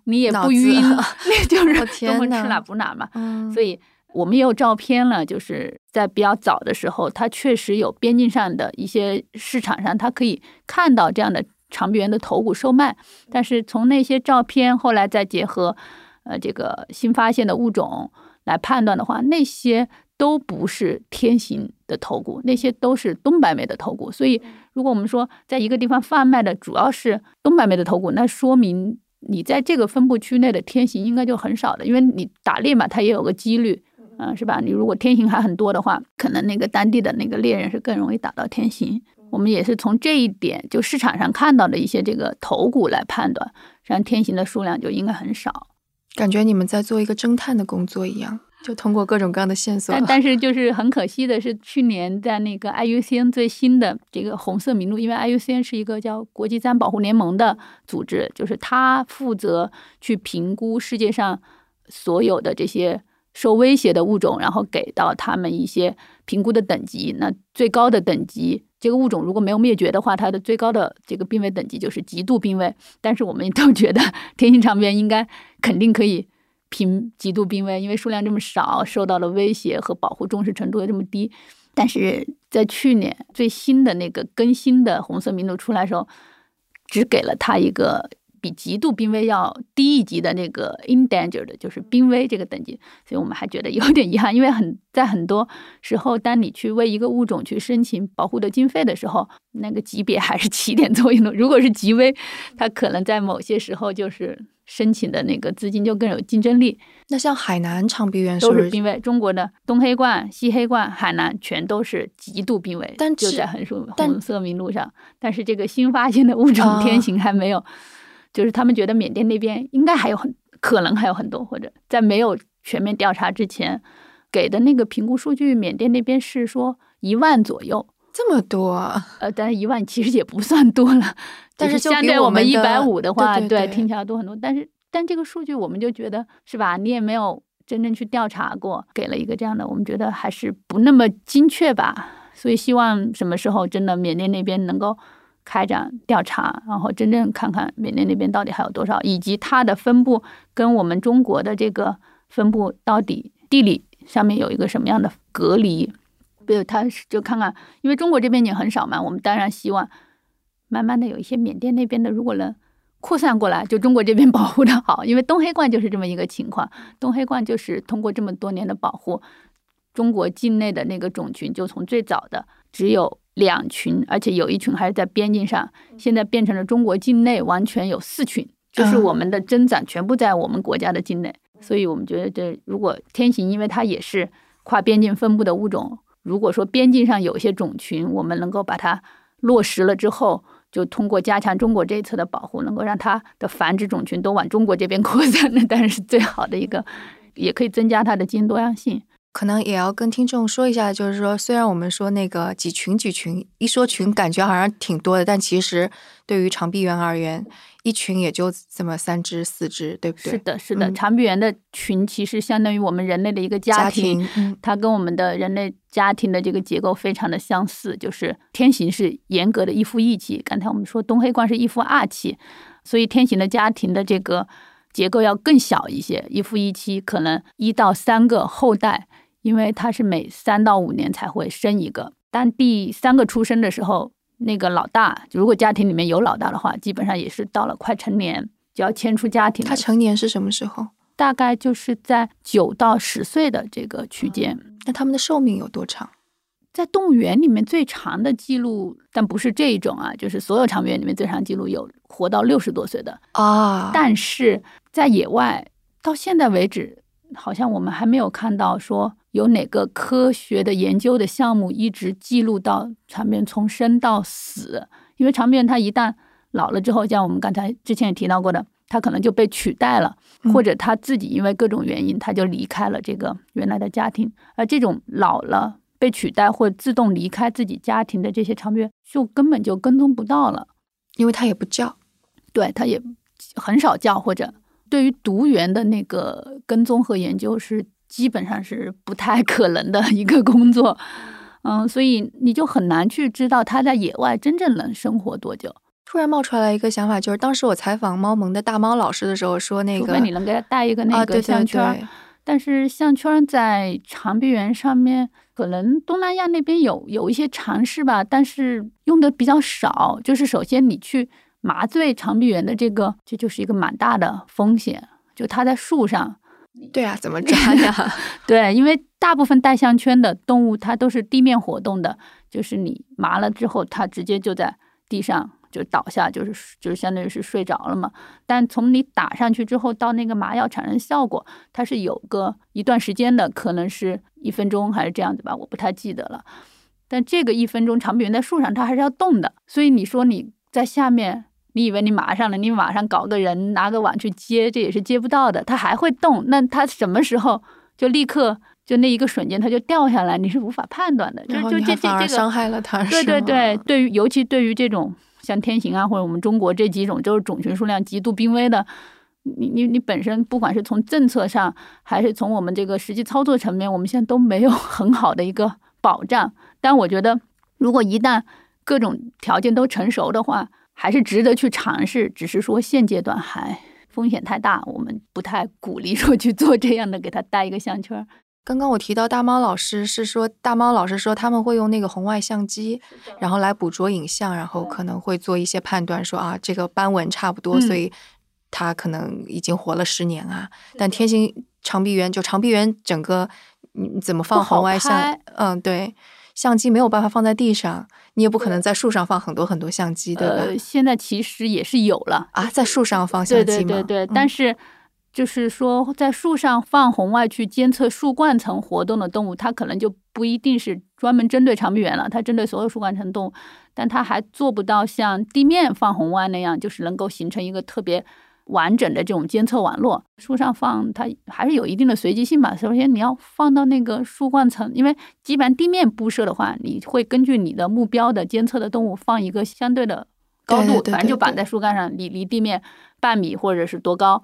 你也不晕，那就 是东风吃哪补哪嘛，所以。我们也有照片了，就是在比较早的时候，它确实有边境上的一些市场上，它可以看到这样的长臂猿的头骨售卖。但是从那些照片后来再结合，呃，这个新发现的物种来判断的话，那些都不是天行的头骨，那些都是东白眉的头骨。所以，如果我们说在一个地方贩卖的主要是东白眉的头骨，那说明你在这个分布区内的天行应该就很少的，因为你打猎嘛，它也有个几率。嗯，是吧？你如果天行还很多的话，可能那个当地的那个猎人是更容易打到天行。我们也是从这一点，就市场上看到的一些这个头骨来判断，实际上天行的数量就应该很少。感觉你们在做一个侦探的工作一样，就通过各种各样的线索。但但是就是很可惜的是，去年在那个 IUCN 最新的这个红色名录，因为 IUCN 是一个叫国际自然保护联盟的组织，就是它负责去评估世界上所有的这些。受威胁的物种，然后给到他们一些评估的等级。那最高的等级这个物种如果没有灭绝的话，它的最高的这个濒危等级就是极度濒危。但是我们 都觉得天性长臂猿应该肯定可以评极度濒危，因为数量这么少，受到了威胁和保护重视程度又这么低。但是在去年最新的那个更新的红色名录出来的时候，只给了它一个。比极度濒危要低一级的那个 endangered，就是濒危这个等级，所以我们还觉得有点遗憾，因为很在很多时候，当你去为一个物种去申请保护的经费的时候，那个级别还是起点作用的。如果是极危，它可能在某些时候就是申请的那个资金就更有竞争力。那像海南长臂猿都是濒危，中国的东黑冠、西黑冠、海南全都是极度濒危，但就在横竖红色名录上。但是这个新发现的物种天行还没有。就是他们觉得缅甸那边应该还有很可能还有很多，或者在没有全面调查之前给的那个评估数据，缅甸那边是说一万左右，这么多，呃，但是一万其实也不算多了，但是相对我们一百五的话，对，听起来多很多。但是但这个数据我们就觉得是吧？你也没有真正去调查过，给了一个这样的，我们觉得还是不那么精确吧。所以希望什么时候真的缅甸那边能够。开展调查，然后真正看看缅甸那边到底还有多少，以及它的分布跟我们中国的这个分布到底地理上面有一个什么样的隔离？比如，他就看看，因为中国这边也很少嘛，我们当然希望慢慢的有一些缅甸那边的，如果能扩散过来，就中国这边保护的好，因为东黑冠就是这么一个情况，东黑冠就是通过这么多年的保护，中国境内的那个种群就从最早的只有。两群，而且有一群还是在边境上，现在变成了中国境内完全有四群，就是我们的增长全部在我们国家的境内，所以我们觉得这如果天行，因为它也是跨边境分布的物种，如果说边境上有一些种群，我们能够把它落实了之后，就通过加强中国这一侧的保护，能够让它的繁殖种群都往中国这边扩散，那当然是最好的一个，也可以增加它的基因多样性。可能也要跟听众说一下，就是说，虽然我们说那个几群几群，一说群感觉好像挺多的，但其实对于长臂猿而言，一群也就这么三只四只，对不对？是的，是的，长臂猿的群其实相当于我们人类的一个家庭，它跟我们的人类家庭的这个结构非常的相似，就是天行是严格的一夫一妻，刚才我们说东黑冠是一夫二妻，所以天行的家庭的这个结构要更小一些，一夫一妻，可能一到三个后代。因为它是每三到五年才会生一个，但第三个出生的时候，那个老大，如果家庭里面有老大的话，基本上也是到了快成年就要迁出家庭。他成年是什么时候？大概就是在九到十岁的这个区间。那他们的寿命有多长？在动物园里面最长的记录，但不是这一种啊，就是所有长臂猿里面最长记录有活到六十多岁的啊。但是在野外到现在为止，好像我们还没有看到说。有哪个科学的研究的项目一直记录到长臂猿从生到死？因为长臂猿它一旦老了之后，像我们刚才之前也提到过的，它可能就被取代了，或者它自己因为各种原因，它就离开了这个原来的家庭。而这种老了被取代或自动离开自己家庭的这些长臂猿，就根本就跟踪不到了，因为它也不叫，对，它也很少叫，或者对于毒源的那个跟踪和研究是。基本上是不太 可能的一个工作，嗯，所以你就很难去知道它在野外真正能生活多久。突然冒出来一个想法，就是当时我采访猫盟的大猫老师的时候说，那个除非你能给它带一个那个项圈，但是项圈在长臂猿上面，可能东南亚那边有有一些尝试吧，但是用的比较少。就是首先你去麻醉长臂猿的这个，这就是一个蛮大的风险，就它在树上。对啊，怎么抓呀？对，因为大部分带项圈的动物，它都是地面活动的，就是你麻了之后，它直接就在地上就倒下，就是就是相当于是睡着了嘛。但从你打上去之后到那个麻药产生效果，它是有个一段时间的，可能是一分钟还是这样子吧，我不太记得了。但这个一分钟，长臂猿在树上它还是要动的，所以你说你在下面。你以为你马上了，你马上搞个人拿个碗去接，这也是接不到的。它还会动，那它什么时候就立刻就那一个瞬间它就掉下来，你是无法判断的。就就这这这个伤害了它。对对对，对于尤其对于这种像天行啊或者我们中国这几种就是种群数量极度濒危的，你你你本身不管是从政策上还是从我们这个实际操作层面，我们现在都没有 很好的一个保障。但我觉得，如果一旦各种条件都成熟的话，还是值得去尝试。只是说现阶段还风险太大，我们不太鼓励说去做这样的，给它带一个项圈。刚刚我提到大猫老师是说，大猫老师说他们会用那个红外相机，然后来捕捉影像，然后可能会做一些判断，说啊这个斑纹差不多，所以它可能已经活了十年啊。但天行长臂猿就长臂猿整个你怎么放红外相？嗯，对，相机没有办法放在地上，你也不可能在树上放很多很多相机，对吧？呃，现在其实也是有了啊，在树上放相机吗？对对对对，但是。就是说，在树上放红外去监测树冠层活动的动物，它可能就不一定是专门针对长臂猿了，它针对所有树冠层动物，但它还做不到像地面放红外那样，就是能够形成一个特别完整的这种监测网络。树上放它还是有一定的随机性吧。首先你要放到那个树冠层，因为基本上地面布设的话，你会根据你的目标的监测的动物放一个相对的高度，反正就绑在树干上，离离地面半米或者是多高。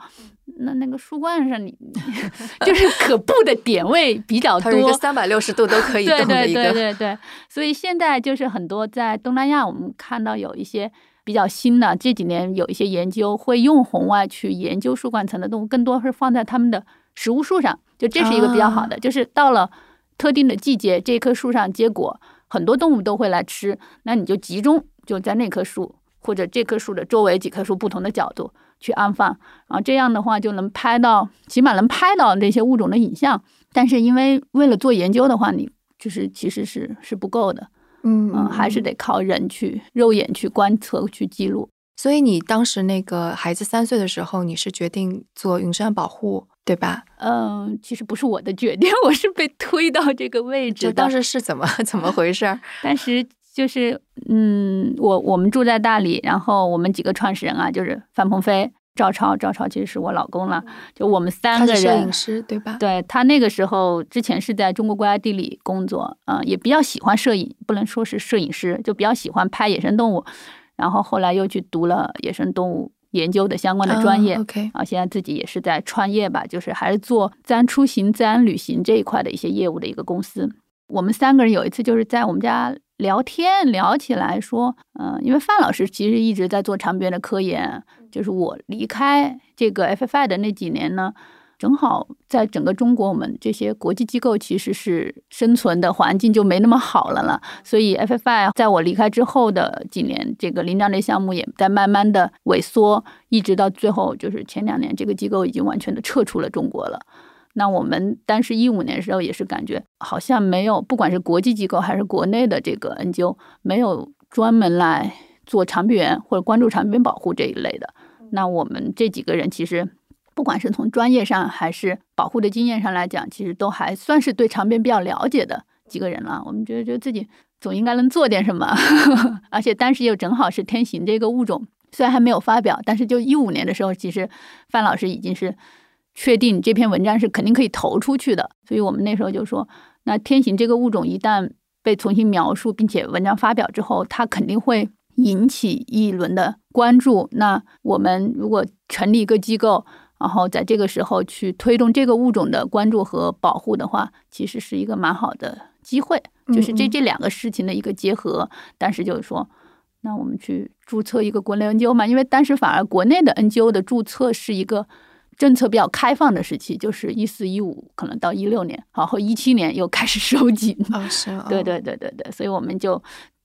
那那个树冠上，你 就是可布的点位比较多，一个三百六十度都可 以动的一个。对对对对对，所以现在就是很多在东南亚，我们看到有一些比较新的，这几年有一些研究会用红外去研究树冠层的动物，更多是放在它们的食物树上，就这是一个比较好的，就是到了特定的季节，这棵树上结果，很多动物都会来吃，那你就集中就在那棵树或者这棵树的周围几棵树不同的角度。去安放，然后这样的话就能拍到，起码能拍到这些物种的影像。但是因为为了做研究的话，你就是其实是是不够的，嗯嗯，还是得靠人去肉眼去观测去记录。所以你当时那个孩子三岁的时候，你是决定做云山保护，对吧？嗯，其实不是我的决定，我是被推到这个位置。就当时是怎么 怎么回事？当时。就是，嗯，我我们住在大理，然后我们几个创始人啊，就是范鹏飞、赵超，赵超其实是我老公了，就我们三个人，摄影师对吧？对他那个时候之前是在中国国家地理工作，嗯，也比较喜欢摄影，不能说是摄影师，就比较喜欢拍野生动物，然后后来又去读了野生动物研究的相关的专业，OK，啊，现在自己也是在创业吧，就是还是做自然出行、自然旅行这一块的一些业务的一个公司。我们三个人有一次就是在我们家。聊天聊起来说，嗯，因为范老师其实一直在做长边的科研，就是我离开这个 FFI 的那几年呢，正好在整个中国，我们这些国际机构其实是生存的环境就没那么好了了，所以 FFI 在我离开之后的几年，这个林章类项目也在慢慢的萎缩，一直到最后就是前两年，这个机构已经完全的撤出了中国了。那我们当时一五年的时候也是感觉好像没有，不管是国际机构还是国内的这个 NGO，没有专门来做长臂猿或者关注长臂猿保护这一类的。那我们这几个人其实，不管是从专业上还是保护的经验上来讲，其实都还算是对长边比较了解的几个人了。我们觉得觉得自己总应该能做点什么，而且当时又正好是天行这个物种，虽然还没有发表，但是就一五年的时候，其实范老师已经是。确定这篇文章是肯定可以投出去的，所以我们那时候就说，那天行这个物种一旦被重新描述，并且文章发表之后，它肯定会引起一轮的关注。那我们如果成立一个机构，然后在这个时候去推动这个物种的关注和保护的话，其实是一个蛮好的机会，就是这这两个事情的一个结合。但是就是说，那我们去注册一个国内 NGO 嘛，因为当时反而国内的 NGO 的注册是一个。政策比较开放的时期，就是一四一五，可能到一六年，然后一七年又开始收紧。啊，是。对对对对对，所以我们就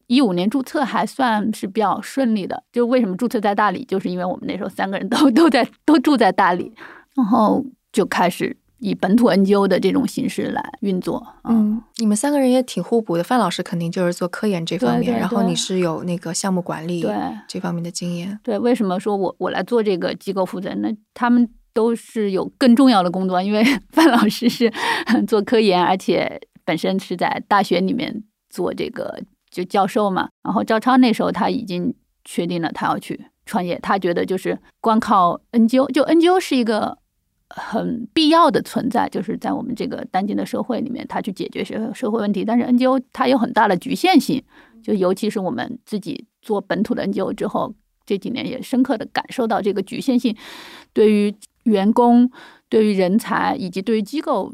一五年注册还算是比较顺利的。就为什么注册在大理，就是因为我们那时候三个人都 都在都住在大理，然后就开始以本土 NGO 的这种形式来运作。嗯，你们三个人也挺互补的。范老师肯定就是做科研这方面，然后你是有那个项目管理这方面的经验。对，为什么说我我来做这个机构负责？那他们。都是有更重要的工作，因为 范老师是 做科研，而且本身是在大学里面做这个就教授嘛。然后赵超那时候他已经确定了他要去创业，他觉得就是光靠 NGO，就 NGO 是一个很必要的存在，就是在我们这个当今的社会里面，他去解决社社会问题。但是 NGO 它有很大的局限性，就尤其是我们自己做本土的 NGO 之后，这几年也深刻的感受到这个局限性对于。员工对于人才以及对于机构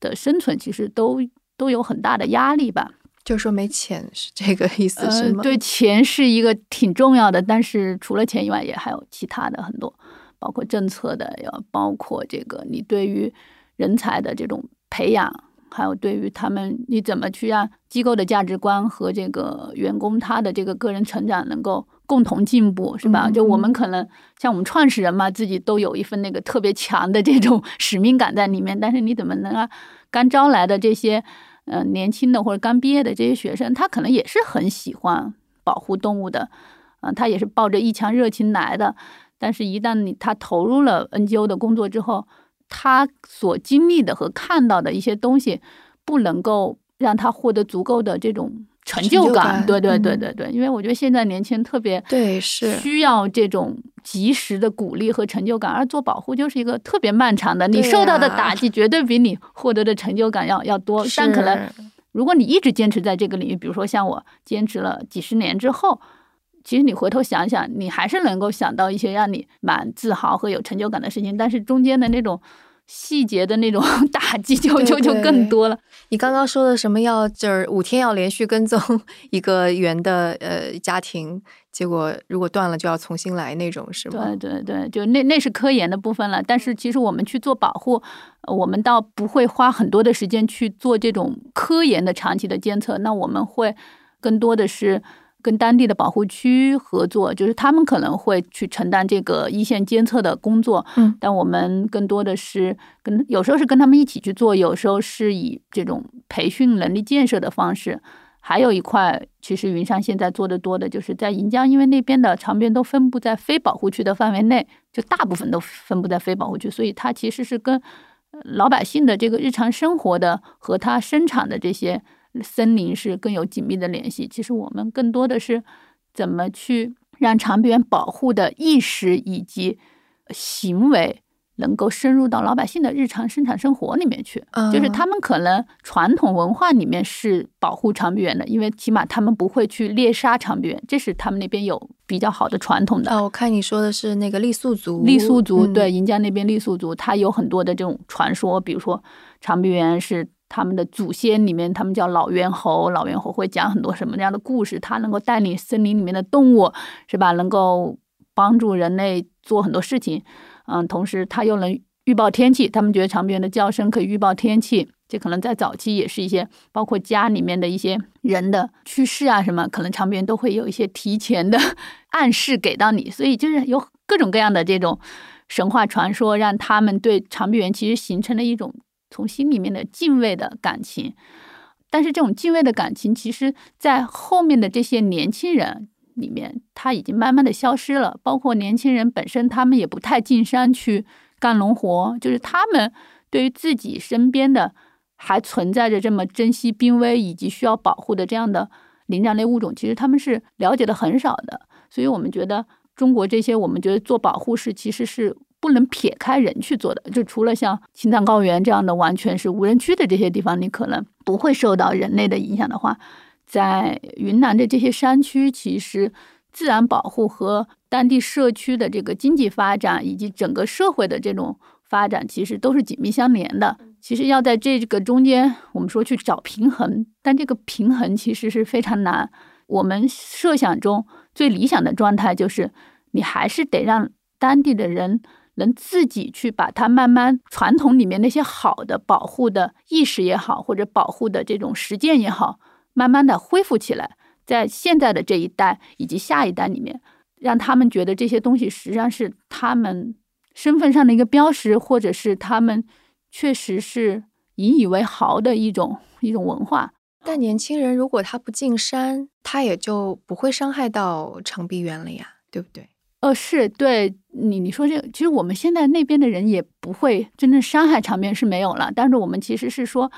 的生存，其实都都有很大的压力吧。就是说没钱是这个意思是吗？对，钱是一个挺重要的，但是除了钱以外，也还有其他的很多，包括政策的，要包括这个你对于人才的这种培养，还有对于他们你怎么去让机构的价值观和这个员工他的这个个人成长能够共同进步，是吧？就我们可能像我们创始人嘛，自己都有一份那个特别强的这种 使命感在里面，但是你怎么能让刚招来的这些？嗯，年轻的或者刚毕业的这些学生，他可能也是很喜欢保护动物的，嗯，他也是抱着一腔热情来的。但是，一旦你他投入了 NGO 的工作之后，他所经历的和看到的一些东西，不能够让他获得足够的这种。成就感，对对对对对，因为我觉得现在年轻人特别对是需要这种及时的鼓励和成就感，而做保护就是一个特别漫长的，你受到的打击绝对比你获得的成就感要要多。但可能如果你一直坚持在这个领域，比如说像我坚持了几十年之后，其实你回头想想，你还是能够想到一些让你蛮自豪和有成就感的事情，但是中间的那种。细节的那种 打击就就就更多了。你刚刚说的什么要就是五天要连续跟踪一个圆的呃家庭，结果如果断了就要重新来那种是吗？对对对，就那那是科研的部分了。但是其实我们去做保护，我们倒不会花很多的时间去做这种科研的长期的监测。那我们会更多的是。跟当地的保护区合作，就是他们可能会去承担这个一线监测的工作，嗯，但我们更多的是跟有时候是跟他们一起去做，有时候是以这种培训能力建设的方式。还有一块，其实云山现在做的多的就是在盈江，因为那边的长边都分布在非保护区的范围内，就大部分都分布在非保护区，所以它其实是跟老百姓的这个日常生活的和它生产的这些。森林是更有紧密的联系。其实我们更多的是怎么去让长臂猿保护的意识以及行为能够深入到老百姓的日常生产生活里面去。就是他们可能传统文化里面是保护长臂猿的，因为起码他们不会去猎杀长臂猿，这是他们那边有比较好的传统的。哦，我看你说的是那个傈僳族，傈僳族对，银江那边傈僳族，它有很多的这种传说，比如说长臂猿是。他们的祖先里面，他们叫老猿猴，老猿猴会讲很多什么样的故事？它能够带领森林里面的动物，是吧？能够帮助人类做很多事情，嗯，同时它又能预报天气。他们觉得长臂猿的叫声可以预报天气，这可能在早期也是一些，包括家里面的一些人的去世啊什么，可能长臂猿都会有一些提前的 暗示给到你。所以就是有各种各样的这种神话传说，让他们对长臂猿其实形成了一种。从心里面的敬畏的感情，但是这种敬畏的感情，其实，在后面的这些年轻人里面，他已经慢慢的消失了。包括年轻人本身，他们也不太进山去干农活，就是他们对于自己身边的还存在着这么珍惜濒危以及需要保护的这样的灵长类物种，其实他们是了解的很少的。所以我们觉得，中国这些，我们觉得做保护是其实是。不能撇开人去做的，就除了像青藏高原这样的完全是无人区的这些地方，你可能不会受到人类的影响的话，在云南的这些山区，其实自然保护和当地社区的这个经济发展以及整个社会的这种发展，其实都是紧密相连的。其实要在这个中间，我们说去找平衡，但这个平衡其实是非常难。我们设想中最理想的状态就是，你还是得让当地的人。能自己去把它慢慢传统里面那些好的保护的意识也好，或者保护的这种实践也好，慢慢的恢复起来，在现在的这一代以及下一代里面，让他们觉得这些东西实际上是他们身份上的一个标识，或者是他们确实是引以为豪的一种一种文化。但年轻人如果他不进山，他也就不会伤害到长臂猿了呀，对不对？呃，是对你你说这个，其实我们现在那边的人也不会真正伤害长臂猿是没有了，但是我们其实是说，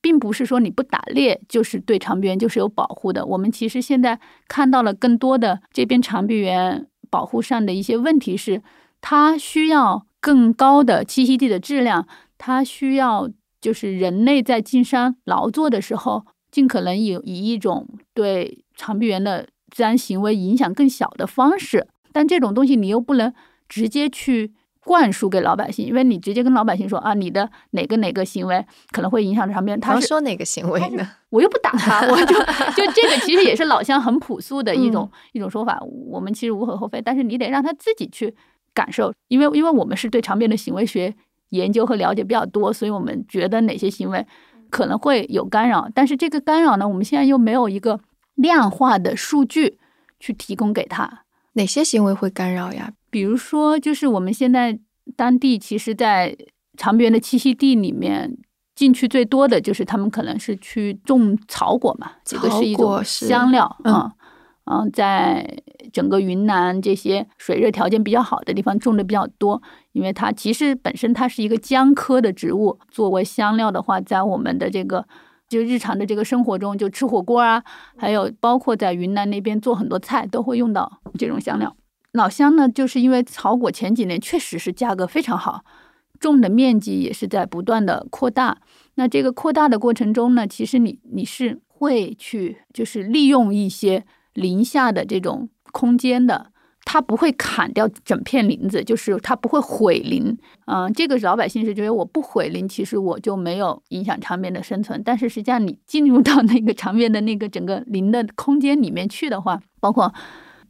并不是说你不打猎就是对长臂猿就是有保护的。我们其实现在看到了更多的这边长臂猿保护上的一些问题是，它需要更高的栖息地的质量，它需要就是人类在进山劳作的时候，尽可能以以一种对长臂猿的自然行为影响更小的方式。但这种东西你又不能直接去灌输给老百姓，因为你直接跟老百姓说啊，你的哪个哪个行为可能会影响长边，他说哪个行为呢？我又不打他，我就就这个其实也是老乡很朴素的一种一种说法，我们其实无可厚非，但是你得让他自己去感受，因为因为我们是对长边的行为学研究和了解比较多，所以我们觉得哪些行为可能会有干扰，但是这个干扰呢，我们现在又没有一个量化的数据去提供给他。哪些行为会干扰呀？比如说，就是我们现在当地其实，在长臂猿的栖息地里面，进去最多的就是他们可能是去种草果嘛，这个是一种香料啊，嗯，在整个云南这些水热条件比较好的地方种的比较多，因为它其实本身它是一个姜科的植物，作为香料的话，在我们的这个就日常的这个生活中，就吃火锅啊，还有包括在云南那边做很多菜都会用到这种香料。老乡呢，就是因为草果前几年确实是价格非常好，种的面积也是在不断的扩大。那这个扩大的过程中呢，其实你你是会去就是利用一些林下的这种空间的，它不会砍掉整片林子，就是它不会毁林。嗯，这个老百姓是觉得我不毁林，其实我就没有影响长边的生存。但是实际上你进入到那个长边的那个整个林的空间里面去的话，包括。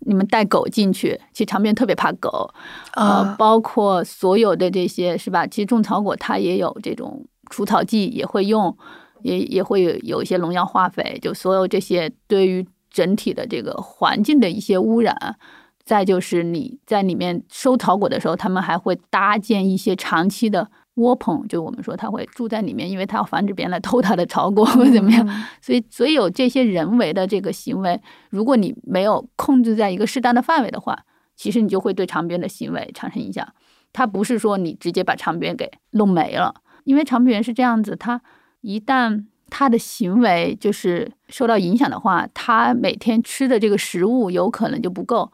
你们带狗进去，其实长边特别怕狗，呃，包括所有的这些是吧？其实种草果它也有这种除草剂，也会用，也也会有有一些农药化肥，就所有这些对于整体的这个环境的一些污染。再就是你在里面收草果的时候，他们还会搭建一些长期的。窝棚，就我们说他会住在里面，因为他要防止别人来偷他的草果或怎么样，所以所以有这些人为的这个行为，如果你没有控制在一个适当的范围的话，其实你就会对长边的行为产生影响。它不是说你直接把长边给弄没了，因为长边是这样子，它一旦它的行为就是受到影响的话，它每天吃的这个食物有可能就不够，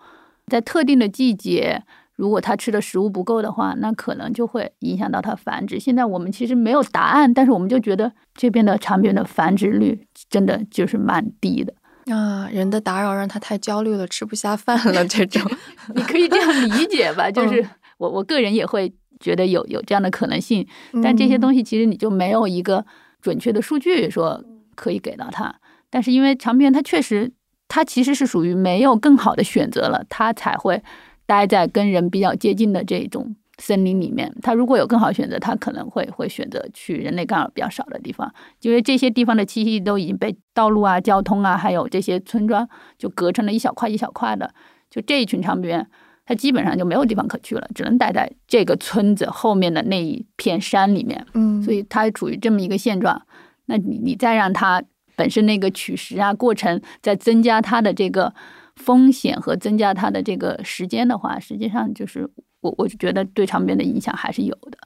在特定的季节。如果它吃的食物不够的话，那可能就会影响到它繁殖。现在我们其实没有答案，但是我们就觉得这边的长边的繁殖率真的就是蛮低的啊。人的打扰让它太焦虑了，吃不下饭了。这种 你可以这样理解吧？就是我我个人也会觉得有有这样的可能性，但这些东西其实你就没有一个准确的数据说可以给到它。但是因为长臂猿它确实它其实是属于没有更好的选择了，它才会。待在跟人比较接近的这种森林里面，他如果有更好选择，他可能会会选择去人类干扰比较少的地方，因为这些地方的栖息地都已经被道路啊、交通啊，还有这些村庄就隔成了一小块一小块的。就这一群长臂猿，它基本上就没有地方可去了，只能待在这个村子后面的那一片山里面。嗯，所以它处于这么一个现状。那你你再让它本身那个取食啊过程在增加它的这个。风险和增加它的这个时间的话，实际上就是我，我就觉得对长边的影响还是有的。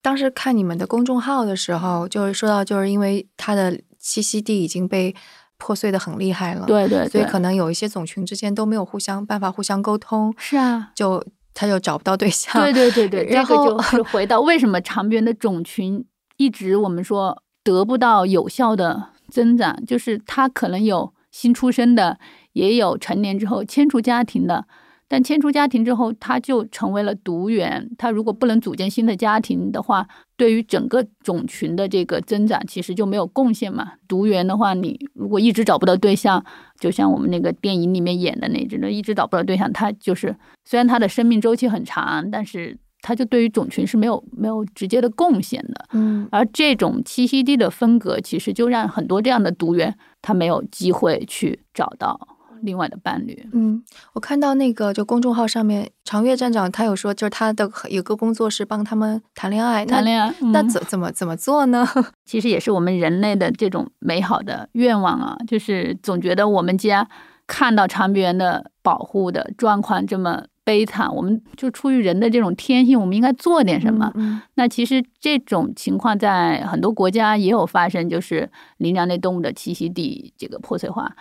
当时看你们的公众号的时候，就是说到，就是因为它的栖息地已经被破碎的很厉害了，对对，所以可能有一些种群之间都没有互相办法互相沟通，是啊，就他就找不到对象，对对对对，这个就是回到为什么长边的种群一直我们说得不到有效的增长，就是他可能有新出生的。也有成年之后迁出家庭的，但迁出家庭之后，他就成为了独源。他如果不能组建新的家庭的话，对于整个种群的这个增长，其实就没有贡献嘛。独源的话，你如果一直找不到对象，就像我们那个电影里面演的那只，那，一直找不到对象，他就是虽然他的生命周期很长，但是他就对于种群是没有没有直接的贡献的。嗯，而这种栖息地的分隔，其实就让很多这样的独源它没有机会去找到。另外的伴侣，嗯，我看到那个就公众号上面，长月站长他有说，就是他的有个工作是帮他们谈恋爱，谈恋爱，那怎怎么怎么做呢？其实也是我们人类的这种美好的愿望啊，就是总觉得我们家看到长臂猿的保护的状况这么悲惨，我们就出于人的这种天性，我们应该做点什么。那其实这种情况在很多国家也有发生，就是林良类动物的栖息地这个破碎化。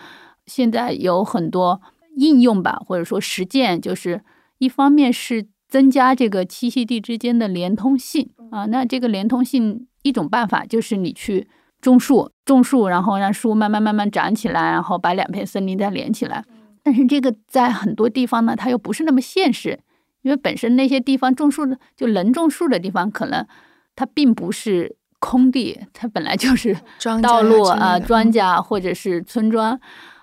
现在有很多应用吧，或者说实践，就是一方面是增加这个栖息地之间的连通性啊。那这个连通性一种办法就是你去种树，种树，然后让树慢慢慢慢长起来，然后把两片森林再连起来。但是这个在很多地方呢，它又不是那么现实，因为本身那些地方种树的，就能种树的地方，可能它并不是空地，它本来就是 道路啊、庄稼或者是村庄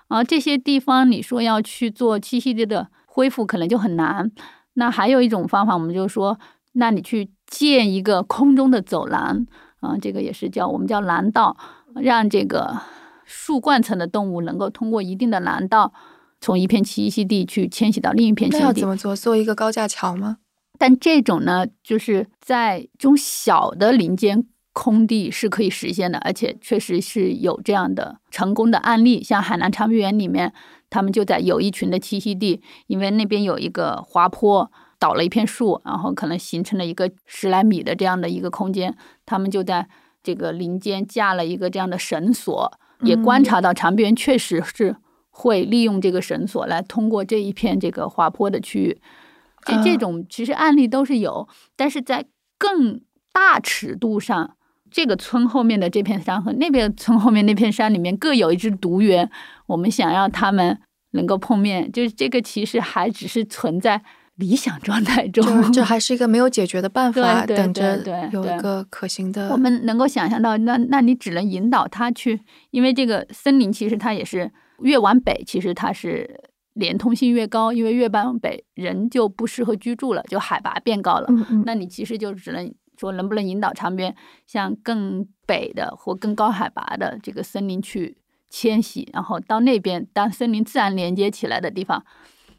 啊这些地方，你说要去做栖息地的恢复，可能就很难。那还有一种方法，我们就说，那你去建一个空中的走廊啊，这个也是叫我们叫廊道，让这个树冠层的动物能够通过一定的廊道。从一片栖息地去迁徙到另一片栖息地，那要怎么做？做一个高架桥吗？但这种呢，就是在这种小的林间空地是可以实现的，而且确实是有这样的成功的案例。像海南长臂猿里面，他们就在有一群的栖息地，因为那边有一个滑坡，倒了一片树，然后可能形成了一个十来米的这样的一个空间，他们就在这个林间架了一个这样的绳索，也观察到长臂猿确实是。会利用这个绳索来通过这一片这个滑坡的区域，这这种其实案例都是有，但是在更大尺度上，这个村后面的这片山和那边村后面那片山里面各有一只独猿，我们想要他们能够碰面，就是这个其实还只是存在理想状态中，这还是一个没有解决的办法，等着有一个可行的。我们能够想象到，那那你只能引导他去，因为这个森林其实它也是。越往北，其实它是连通性越高，因为越往北人就不适合居住了，就海拔变高了。那你其实就只能说，能不能引导长边向更北的或更高海拔的这个森林去迁徙，然后到那边，当森林自然连接起来的地方，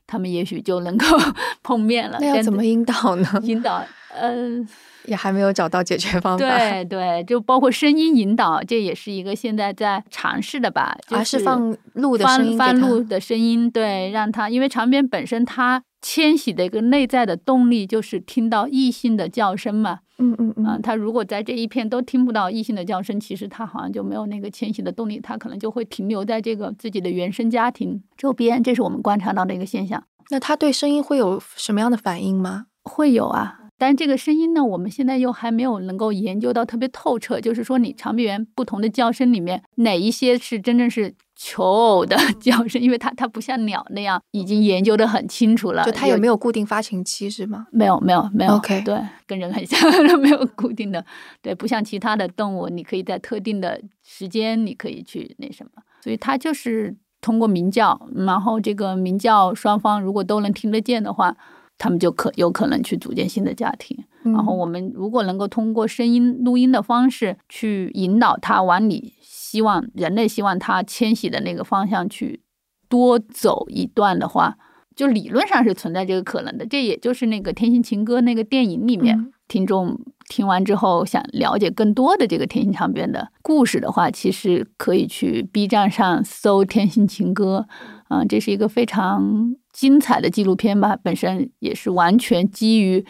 他们也许就能够 碰面了。那要怎么引导呢？引导，呃。也还没有找到解决 方法。对对，就包括声音引导，这也是一个现在在尝试的吧。就是放鹿的声音，放鹿的声音，对，让它，因为长鞭本身它迁徙的一个内在的动力就是听到异性的叫声嘛。嗯嗯嗯。它如果在这一片都听不到异性的叫声，其实他好像就没有那个迁徙的动力，他可能就会停留在这个自己的原生家庭周边，这是我们观察到的一个现象。那他对声音会有什么样的反应吗？会有啊。但这个声音呢，我们现在又还没有能够研究到特别透彻。就是说，你长臂猿不同的叫声里面，哪一些是真正是求偶的 叫声？因为它它不像鸟那样已经研究的很清楚了。就它有没有固定发情期是吗？没有，没有，没有。OK，对，跟人很像，没有固定的。对，不像其他的动物，你可以在特定的时间，你可以去那什么。所以它就是通过鸣叫，然后这个鸣叫双方如果都能听得见的话。他们就可有可能去组建新的家庭，然后我们如果能够通过声音录音的方式去引导他往你希望人类希望他迁徙的那个方向去多走一段的话，就理论上是存在这个可能的。这也就是那个《天心情歌》那个电影里面，听众听完之后想了解更多的这个天心长边的故事的话，其实可以去 B 站上搜《天心情歌》，啊，这是一个非常。精彩的纪录片吧，本身也是完全基于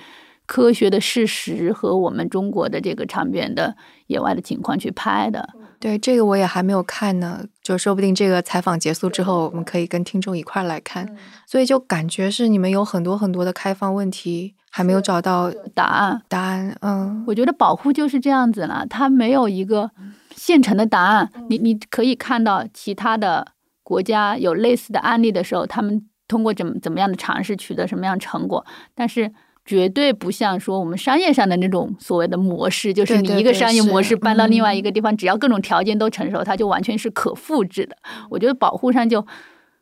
科学的事实和我们中国的这个长边的野外的情况去拍的。对，这个我也还没有看呢，就说不定这个采访结束之后，我们可以跟听众一块来看。所以就感觉是你们有很多很多的开放问题还没有找到答案。答案，嗯，我觉得保护就是这样子了，它没有一个现成的答案。你你可以看到其他的国家有类似的案例的时候，他们。通过怎么怎么样的尝试取得什么样成果，但是绝对不像说我们商业上的那种所谓的模式，就是你一个商业模式搬到另外一个地方，只要各种条件都成熟，它就完全是可复制的。我觉得保护上就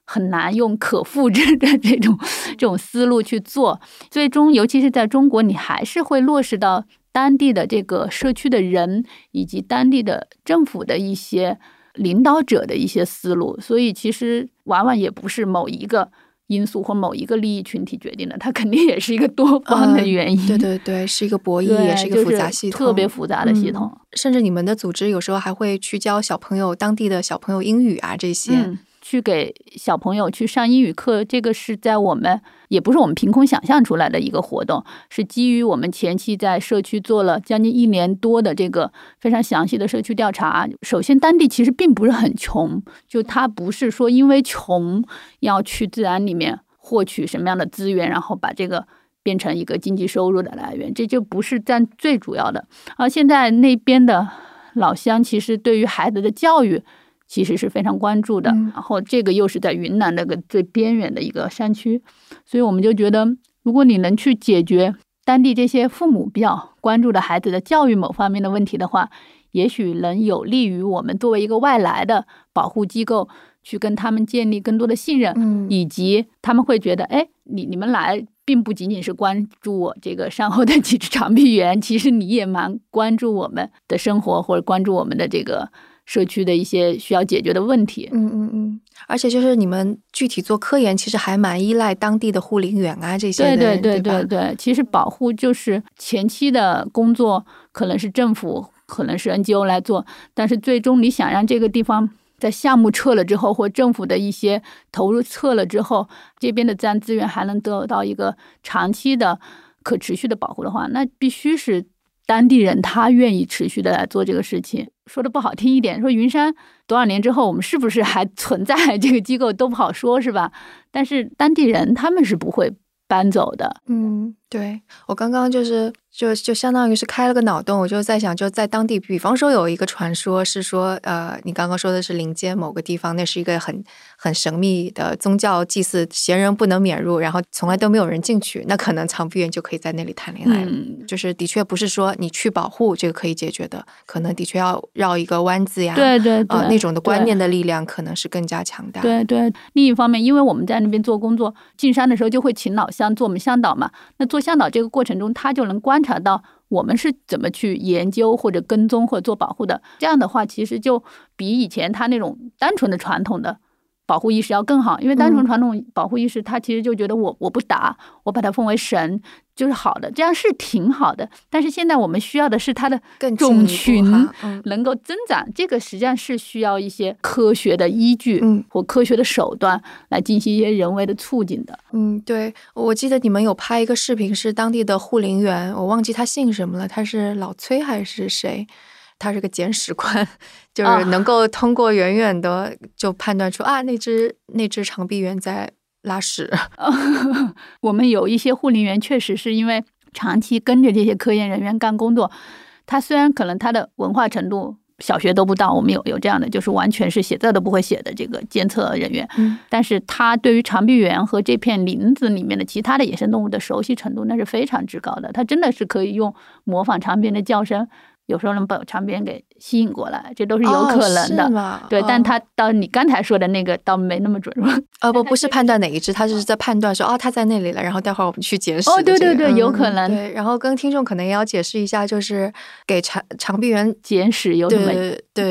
很难用可复制的这种这种思路去做，最终尤其是在中国，你还是会落实到当地的这个社区的人以及当地的政府的一些领导者的一些思路，所以其实往往也不是某一个。因素或某一个利益群体决定的，它肯定也是一个多方的原因。对对对，是一个博弈，也是一个复杂系统，特别复杂的系统。甚至你们的组织有时候还会去教小朋友当地的小朋友英语啊，这些。去给小朋友去上英语课，这个是在我们也不是我们凭空想象出来的一个活动，是基于我们前期在社区做了将近一年多的这个非常详细的社区调查。首先，当地其实并不是很穷，就他不是说因为穷要去自然里面获取什么样的资源，然后把这个变成一个经济收入的来源，这就不是占最主要的。而现在那边的老乡其实对于孩子的教育。其实是非常关注的，然后这个又是在云南那个最边远的一个山区，所以我们就觉得如果你能去解决当地这些父母比较关注的孩子的教育某方面的问题的话，也许能有利于我们作为一个外来的保护机构去跟他们建立更多的信任，嗯。以及他们会觉得，哎，你你们来并不仅仅是关注我这个山后的几只长臂猿，其实你也蛮关注我们的生活，或者关注我们的这个社区的一些需要解决的问题。嗯嗯嗯，而且就是你们具体做科研，其实还蛮依赖当地的护林员啊这些对对对对对，其实保护就是前期的工作，可能是政府，可能是 NGO 来做，但是最终你想让这个地方在项目撤了之后，或政府的一些投入撤了之后，这边的自然资源还能得到一个长期的可持续的保护的话，那必须是当地人他愿意持续的来做这个事情。说的不好听一点，说云山多少年之后我们是不是还存在这个机构都不好说，是吧？但是当地人他们是不会搬走的。嗯，对我刚刚就是就就相当于是开了个脑洞，我就在想，就在当地，比方说有一个传说是说，呃，你刚刚说的是林间某个地方，那是一个很很神秘的宗教祭祀，闲人不能免入，然后从来都没有人进去，那可能长臂猿就可以在那里谈恋爱就是的确不是说你去保护这个可以解决的，可能的确要绕一个弯子呀，对对对，呃，那种的观念的力量可能是更加强大。，对对，另一方面，因为我们在那边做工作，进山的时候就会请老乡做我们向导嘛。那做向导这个过程中，他就能观察到我们是怎么去研究或者跟踪或者做保护的。这样的话，其实就比以前他那种单纯的传统的保护意识要更好。因为单纯嗯传统保护意识，他其实就觉得我我不打，我把它奉为神就是好的，这样是挺好的。但是现在我们需要的是它的更种群能够增长，这个实际上是需要一些科学的依据，嗯或科学的手段来进行一些人为的促进的。嗯，对，我记得你们有拍一个视频，是当地的护林员，我忘记他姓什么了，他是老崔还是谁？他是个捡屎官，就是啊能够通过远远的就判断出啊，那只那只长臂猿在拉屎。我们有一些护林员，确实是因为长期跟着这些科研人员干工作，他虽然可能他的文化程度小学都不到，我们有有这样的，就是完全是写字都不会写的这个监测人员，嗯但是他对于长臂猿和这片林子里面的其他的野生动物的熟悉程度，那是非常之高的。他真的是可以用模仿长臂猿的叫声，有时候能把长臂猿给吸引过来，这都是有可能的。对，但哦他到你刚才说的那个倒没那么准。呃不不是判断哪一只，他是在判断说哦他在那里了，然后待会儿我们去捡屎哦的这个。对对对有嗯可能对，然后跟听众可能也要解释一下，就是给长长臂猿捡屎有什么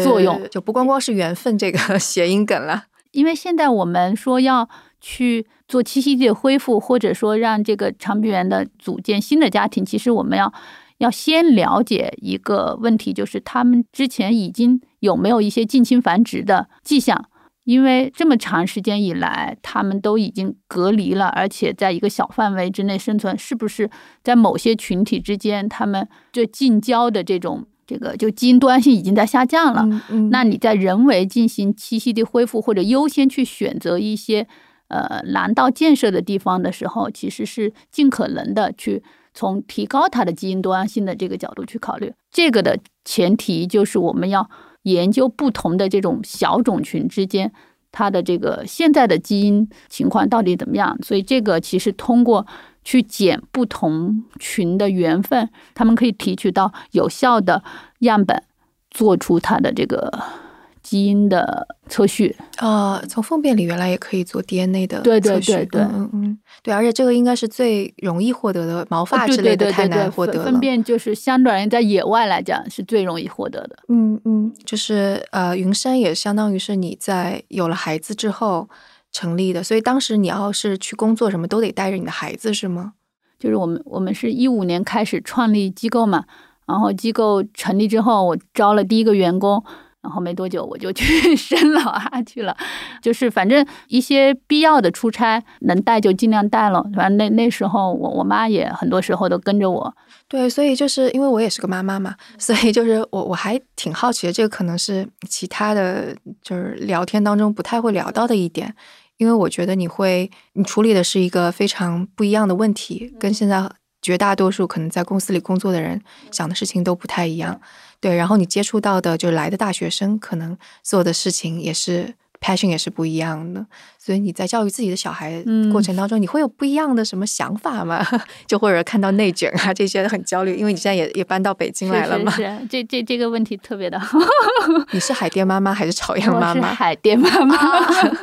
作用就不光光是缘分这个 谐音梗了。因为现在我们说要去做栖息地的恢复，或者说让这个长臂猿的组建新的家庭，其实我们要要先了解一个问题，就是他们之前已经有没有一些近亲繁殖的迹象。因为这么长时间以来，他们都已经隔离了，而且在一个小范围之内生存，是不是在某些群体之间，他们就近交的这种这个就基因多样性已经在下降了？嗯嗯那你在人为进行栖息地恢复，或者优先去选择一些呃廊道建设的地方的时候，其实是尽可能的去从提高它的基因多样性的这个角度去考虑。这个的前提就是我们要研究不同的这种小种群之间。它的这个现在的基因情况到底怎么样？所以这个其实通过去捡不同群的缘分，他们可以提取到有效的样本，做出它的这个基因的测序。呃，从粪便里原来也可以做 DNA 的对对测序对对嗯嗯嗯，对，而且这个应该是最容易获得的，毛发之类的太难获得了。粪粪便就是相对而言在野外来讲是最容易获得的。嗯嗯，就是呃，云山也相当于是你在有了孩子之后成立的，所以当时你要是去工作什么都得带着你的孩子是吗？就是我们我们是一五年开始创立机构嘛，然后机构成立之后，我招了第一个员工。然后没多久我就 去生老二去了，就是反正一些必要的出差能带就尽量带了。反正那那时候我我妈也很多时候都跟着我。对，所以就是因为我也是个妈妈嘛，所以就是我我还挺好奇的，这个可能是其他的就是聊天当中不太会聊到的一点，因为我觉得你会你处理的是一个非常不一样的问题，跟现在绝大多数可能在公司里工作的人想的事情都不太一样。对，然后你接触到的就来的大学生，可能做的事情也是 passion 也是不一样的。所以你在教育自己的小孩嗯过程当中，你会有不一样的什么想法吗？就或者看到内卷啊这些很焦虑，因为你现在也也搬到北京来了嘛。是是是，这这这个问题特别的好。你是海淀妈妈还是朝阳妈我是妈？海淀妈妈。啊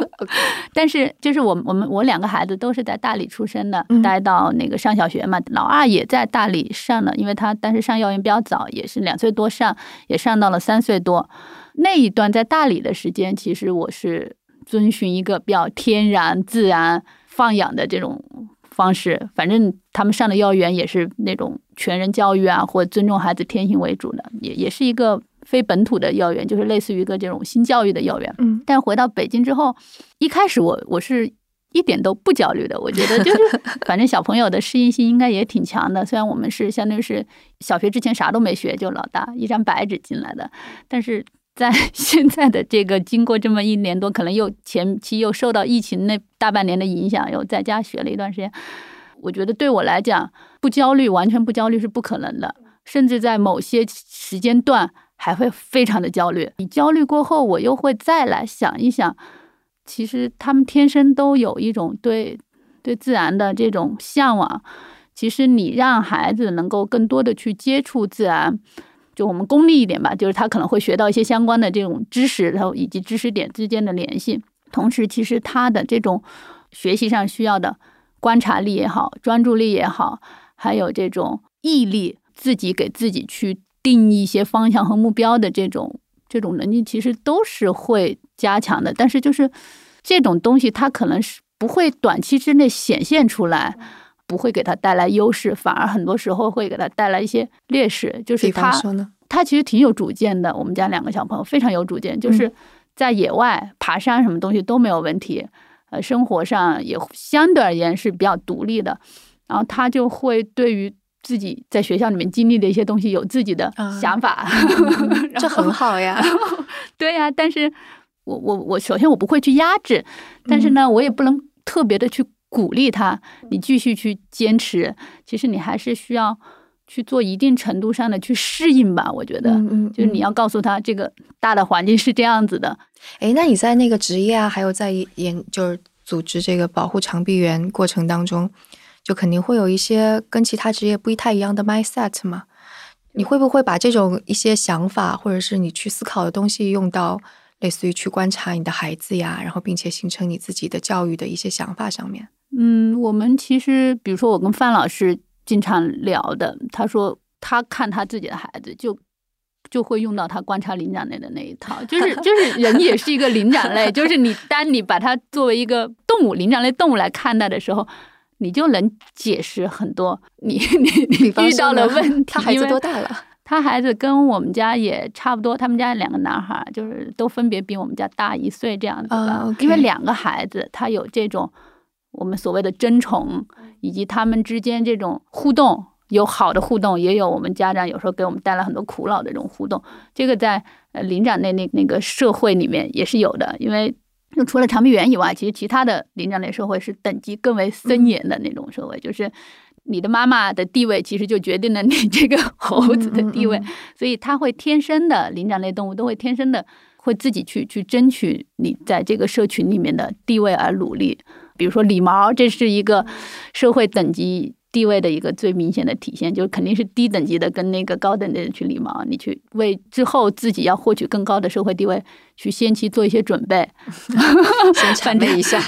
但是就是我我们我两个孩子都是在大理出生的，嗯待到那个上小学嘛，老二也在大理上了，因为他但是上幼儿园比较早，也是两岁多上，也上到了三岁多。那一段在大理的时间，其实我是遵循一个比较天然自然放养的这种方式，反正他们上的幼儿园也是那种全人教育啊，或尊重孩子天性为主的，也也是一个非本土的幼儿园，就是类似于一个这种新教育的幼儿园。嗯但回到北京之后，一开始我我是一点都不焦虑的，我觉得就是 反正小朋友的适应性应该也挺强的。虽然我们是相当于是小学之前啥都没学，就老大一张白纸进来的，但是在 现在的这个经过这么一年多，可能又前期又受到疫情那大半年的影响，又在家学了一段时间，我觉得对我来讲不焦虑，完全不焦虑是不可能的，甚至在某些时间段还会非常的焦虑。你焦虑过后，我又会再来想一想，其实他们天生都有一种对对自然的这种向往。其实你让孩子能够更多的去接触自然，就我们功利一点吧，就是他可能会学到一些相关的这种知识，然后以及知识点之间的联系。同时，其实他的这种学习上需要的观察力也好，专注力也好，还有这种毅力，自己给自己去定一些方向和目标的这种这种能力，其实都是会加强的。但是就是这种东西，它可能是不会短期之内显现出来。不会给他带来优势，反而很多时候会给他带来一些劣势。就是他？他其实挺有主见的。我们家两个小朋友非常有主见，就是在野外爬山什么东西都没有问题，呃，生活上也相对而言是比较独立的。然后他就会对于自己在学校里面经历的一些东西有自己的啊想法，这很好呀。对呀、但是我我我首先我不会去压制，但是呢，我也不能特别的去鼓励他，你继续去坚持。其实你还是需要去做一定程度上的去适应吧，我觉得。嗯嗯，就是你要告诉他，这个大的环境是这样子的。哎，那你在那个职业啊，还有在研就是组织这个保护长臂猿过程当中，就肯定会有一些跟其他职业不太一样的 mindset 嘛？你会不会把这种一些想法，或者是你去思考的东西，用到类似于去观察你的孩子呀，然后并且形成你自己的教育的一些想法上面？嗯，我们其实比如说我跟范老师经常聊的，他说他看他自己的孩子就。就会用到他观察灵长类的那一套，就是 就是人也是一个灵长类，就是你当你把它作为一个动物灵长类动物来看待的时候，你就能解释很多你你你遇到了 问题。他孩子多大了？他孩子跟我们家也差不多，他们家两个男孩儿就是都分别比我们家大一岁这样子的。啊，OK 因为两个孩子他有这种我们所谓的争宠，以及他们之间这种互动，有好的互动，也有我们家长有时候给我们带来很多苦恼的这种互动。这个在呃灵长类那那个社会里面也是有的，因为。就除了长臂猿以外，其实其他的灵长类社会是等级更为森严的那种社会，就是你的妈妈的地位其实就决定了你这个猴子的地位，嗯嗯所以它会天生的灵长类动物都会天生的会自己去去争取你在这个社群里面的地位而努力。比如说礼毛，这是一个社会等级地位的一个最明显的体现，就肯定是低等级的跟那个高等的人去礼毛，你去为之后自己要获取更高的社会地位去先期做一些准备。先谄媚一下，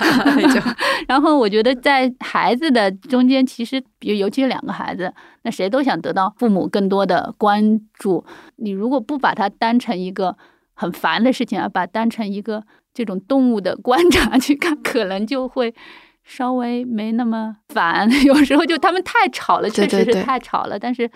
就然后我觉得在孩子的中间，其实比如尤其是两个孩子，那谁都想得到父母更多的关注。你如果不把它当成一个很烦的事情，而把它当成一个这种动物的观察去看，可能就会稍微没那么烦。有时候就他们太吵了，确实是太吵了，但是。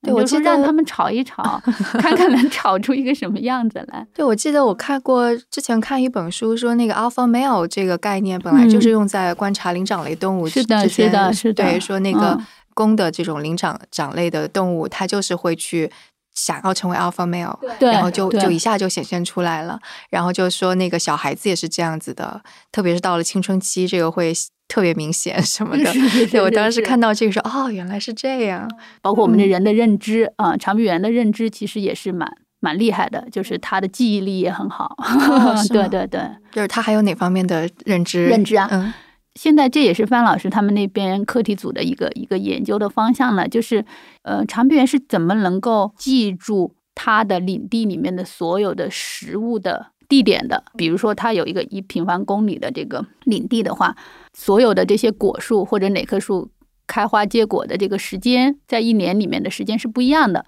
对我记得让他们吵一吵，看看能吵出一个什么样子来。对，我记得我看过之前看一本书，说那个 alpha male 这个概念本来就是用在观察灵长类动物之嗯是的是的是的对，说那个嗯公的这种灵长长类的动物，它就是会去。想要成为 alpha male，对，然后就就一下就显现出来了。然后就说那个小孩子也是这样子的，特别是到了青春期，这个会特别明显什么的。对我当时看到这个说，哦，原来是这样。包括我们的嗯人的认知啊、长臂猿的认知其实也是蛮蛮厉害的，就是他的记忆力也很好。对对对，就是他还有哪方面的认知？认知啊，嗯。现在这也是范老师他们那边课题组的一个一个研究的方向了，就是呃，长臂猿是怎么能够记住它的领地里面的所有的食物的地点的？比如说，它有一个一平方公里的这个领地的话，所有的这些果树或者哪棵树开花结果的这个时间，在一年里面的时间是不一样的。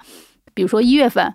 比如说一月份，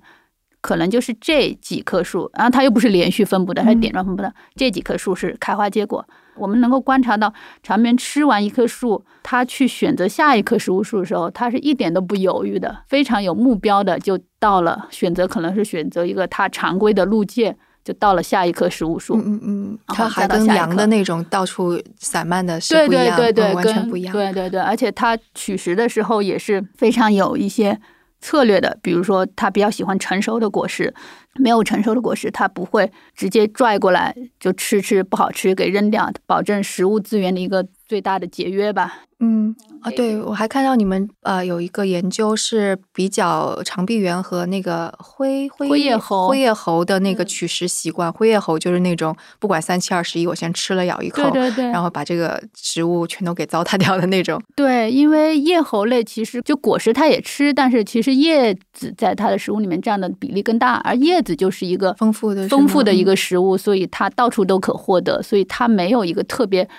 可能就是这几棵树，然后它又不是连续分布的，它是点状分布的，这几棵树是开花结果。我们能够观察到，长眠吃完一棵树，它去选择下一棵食物树的时候，它是一点都不犹豫的，非常有目标的就到了选择，可能是选择一个它常规的路径，就到了下一棵食物树。嗯嗯嗯，它还跟羊的那种到处散漫的是不一样，对对对对，完全不一样。对对对，而且它取食的时候也是非常有一些。策略的，比如说它比较喜欢成熟的果实，没有成熟的果实，它不会直接拽过来就吃吃不好吃给扔掉，保证食物资源的一个最大的节约吧。嗯啊，对，我还看到你们呃有一个研究是比较长臂猿和那个灰灰叶猴灰叶猴的那个取食习惯。灰叶猴就是那种不管三七二十一，我先吃了咬一口，对对对，然后把这个植物全都给糟蹋掉的那种。对，因为叶猴类其实就果实它也吃，但是其实叶子在它的食物里面占的比例更大，而叶子就是一个丰富的丰富的一个食物，所以它到处都可获得，所以它没有一个特别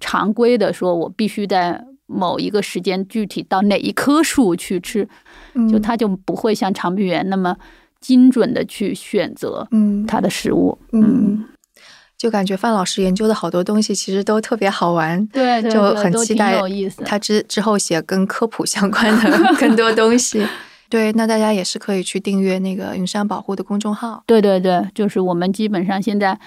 常规的说，我必须在。某一个时间具体到哪一棵树去吃，就它就不会像长臂猿那么精准的去选择嗯。它的食物嗯，就感觉范老师研究的好多东西其实都特别好玩，对，就很期待有意思。他之之后写跟科普相关的 更多东西，对，那大家也是可以去订阅那个云山保护的公众号，对对对，就是我们基本上现在。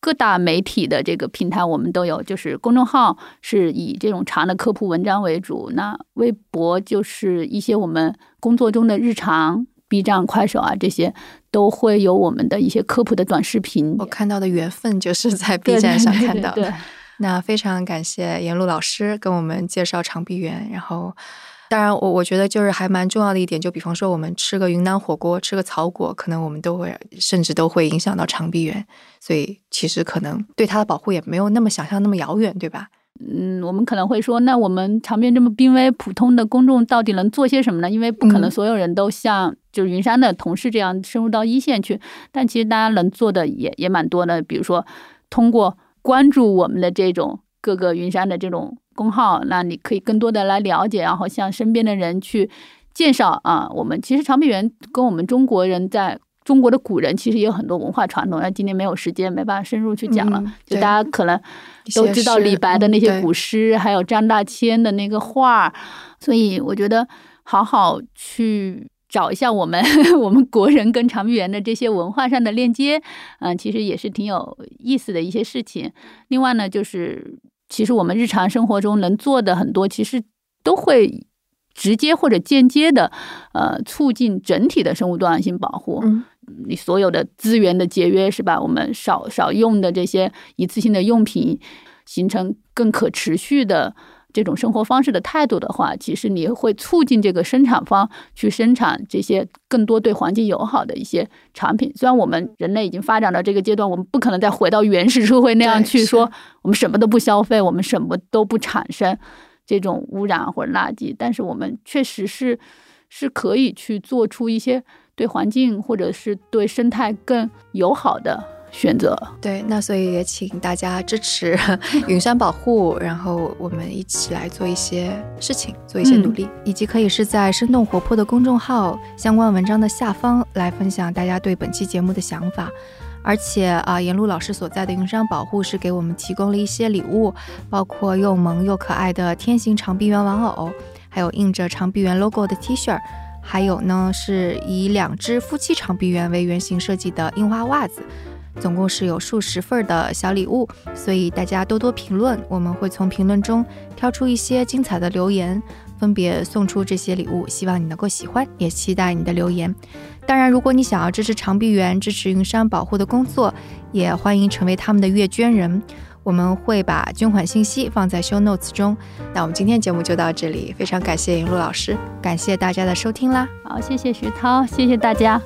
各大媒体的这个平台我们都有，就是公众号是以这种长的科普文章为主，那微博就是一些我们工作中的日常，B 站、快手啊这些都会有我们的一些科普的短视频。我看到的缘分就是在 B 站上看到的。那非常感谢严璐老师跟我们介绍长臂猿，然后。当然，我我觉得就是还蛮重要的一点，就比方说我们吃个云南火锅，吃个草果，可能我们都会甚至都会影响到长臂猿，所以其实可能对它的保护也没有那么想象那么遥远，对吧？嗯，我们可能会说，那我们长边这么濒危，普通的公众到底能做些什么呢？因为不可能所有人都像就是云山的同事这样深入到一线去，但其实大家能做的也也蛮多的，比如说通过关注我们的这种各个云山的这种。公号，那你可以更多的来了解，然后向身边的人去介绍啊。我们其实长臂猿跟我们中国人在中国的古人其实也有很多文化传统。那今天没有时间，没办法深入去讲了。就大家可能都知道李白的那些古诗，还有张大千的那个画。所以我觉得好好去找一下我们 我们国人跟长臂猿的这些文化上的链接，嗯，其实也是挺有意思的一些事情。另外呢，就是。其实我们日常生活中能做的很多，其实都会直接或者间接的，呃，促进整体的生物多样性保护。嗯，你所有的资源的节约是吧？我们少少用的这些一次性的用品，形成更可持续的。这种生活方式的态度的话，其实你会促进这个生产方去生产这些更多对环境友好的一些产品。虽然我们人类已经发展到这个阶段，我们不可能再回到原始社会那样去说，我们什么都不消费，我们什么都不产生这种污染或者垃圾，但是我们确实是是可以去做出一些对环境或者是对生态更友好的。选择对，那所以也请大家支持 云山保护，然后我们一起来做一些事情，做一些努力，以及可以是在生动活泼的公众号相关文章的下方来分享大家对本期节目的想法。而且啊，严璐老师所在的云山保护是给我们提供了一些礼物，包括又萌又可爱的天行长臂猿玩偶，还有印着长臂猿 logo 的 T 恤，还有呢是以两只夫妻长臂猿为原型设计的印花袜子。总共是有数十份儿的小礼物，所以大家多多评论，我们会从评论中挑出一些精彩的留言，分别送出这些礼物。希望你能够喜欢，也期待你的留言。当然，如果你想要支持长臂猿、支持云山保护的工作，也欢迎成为他们的月捐人。我们会把捐款信息放在 show notes 中。那我们今天节目就到这里，非常感谢云露老师，感谢大家的收听啦。好，谢谢徐涛，谢谢大家。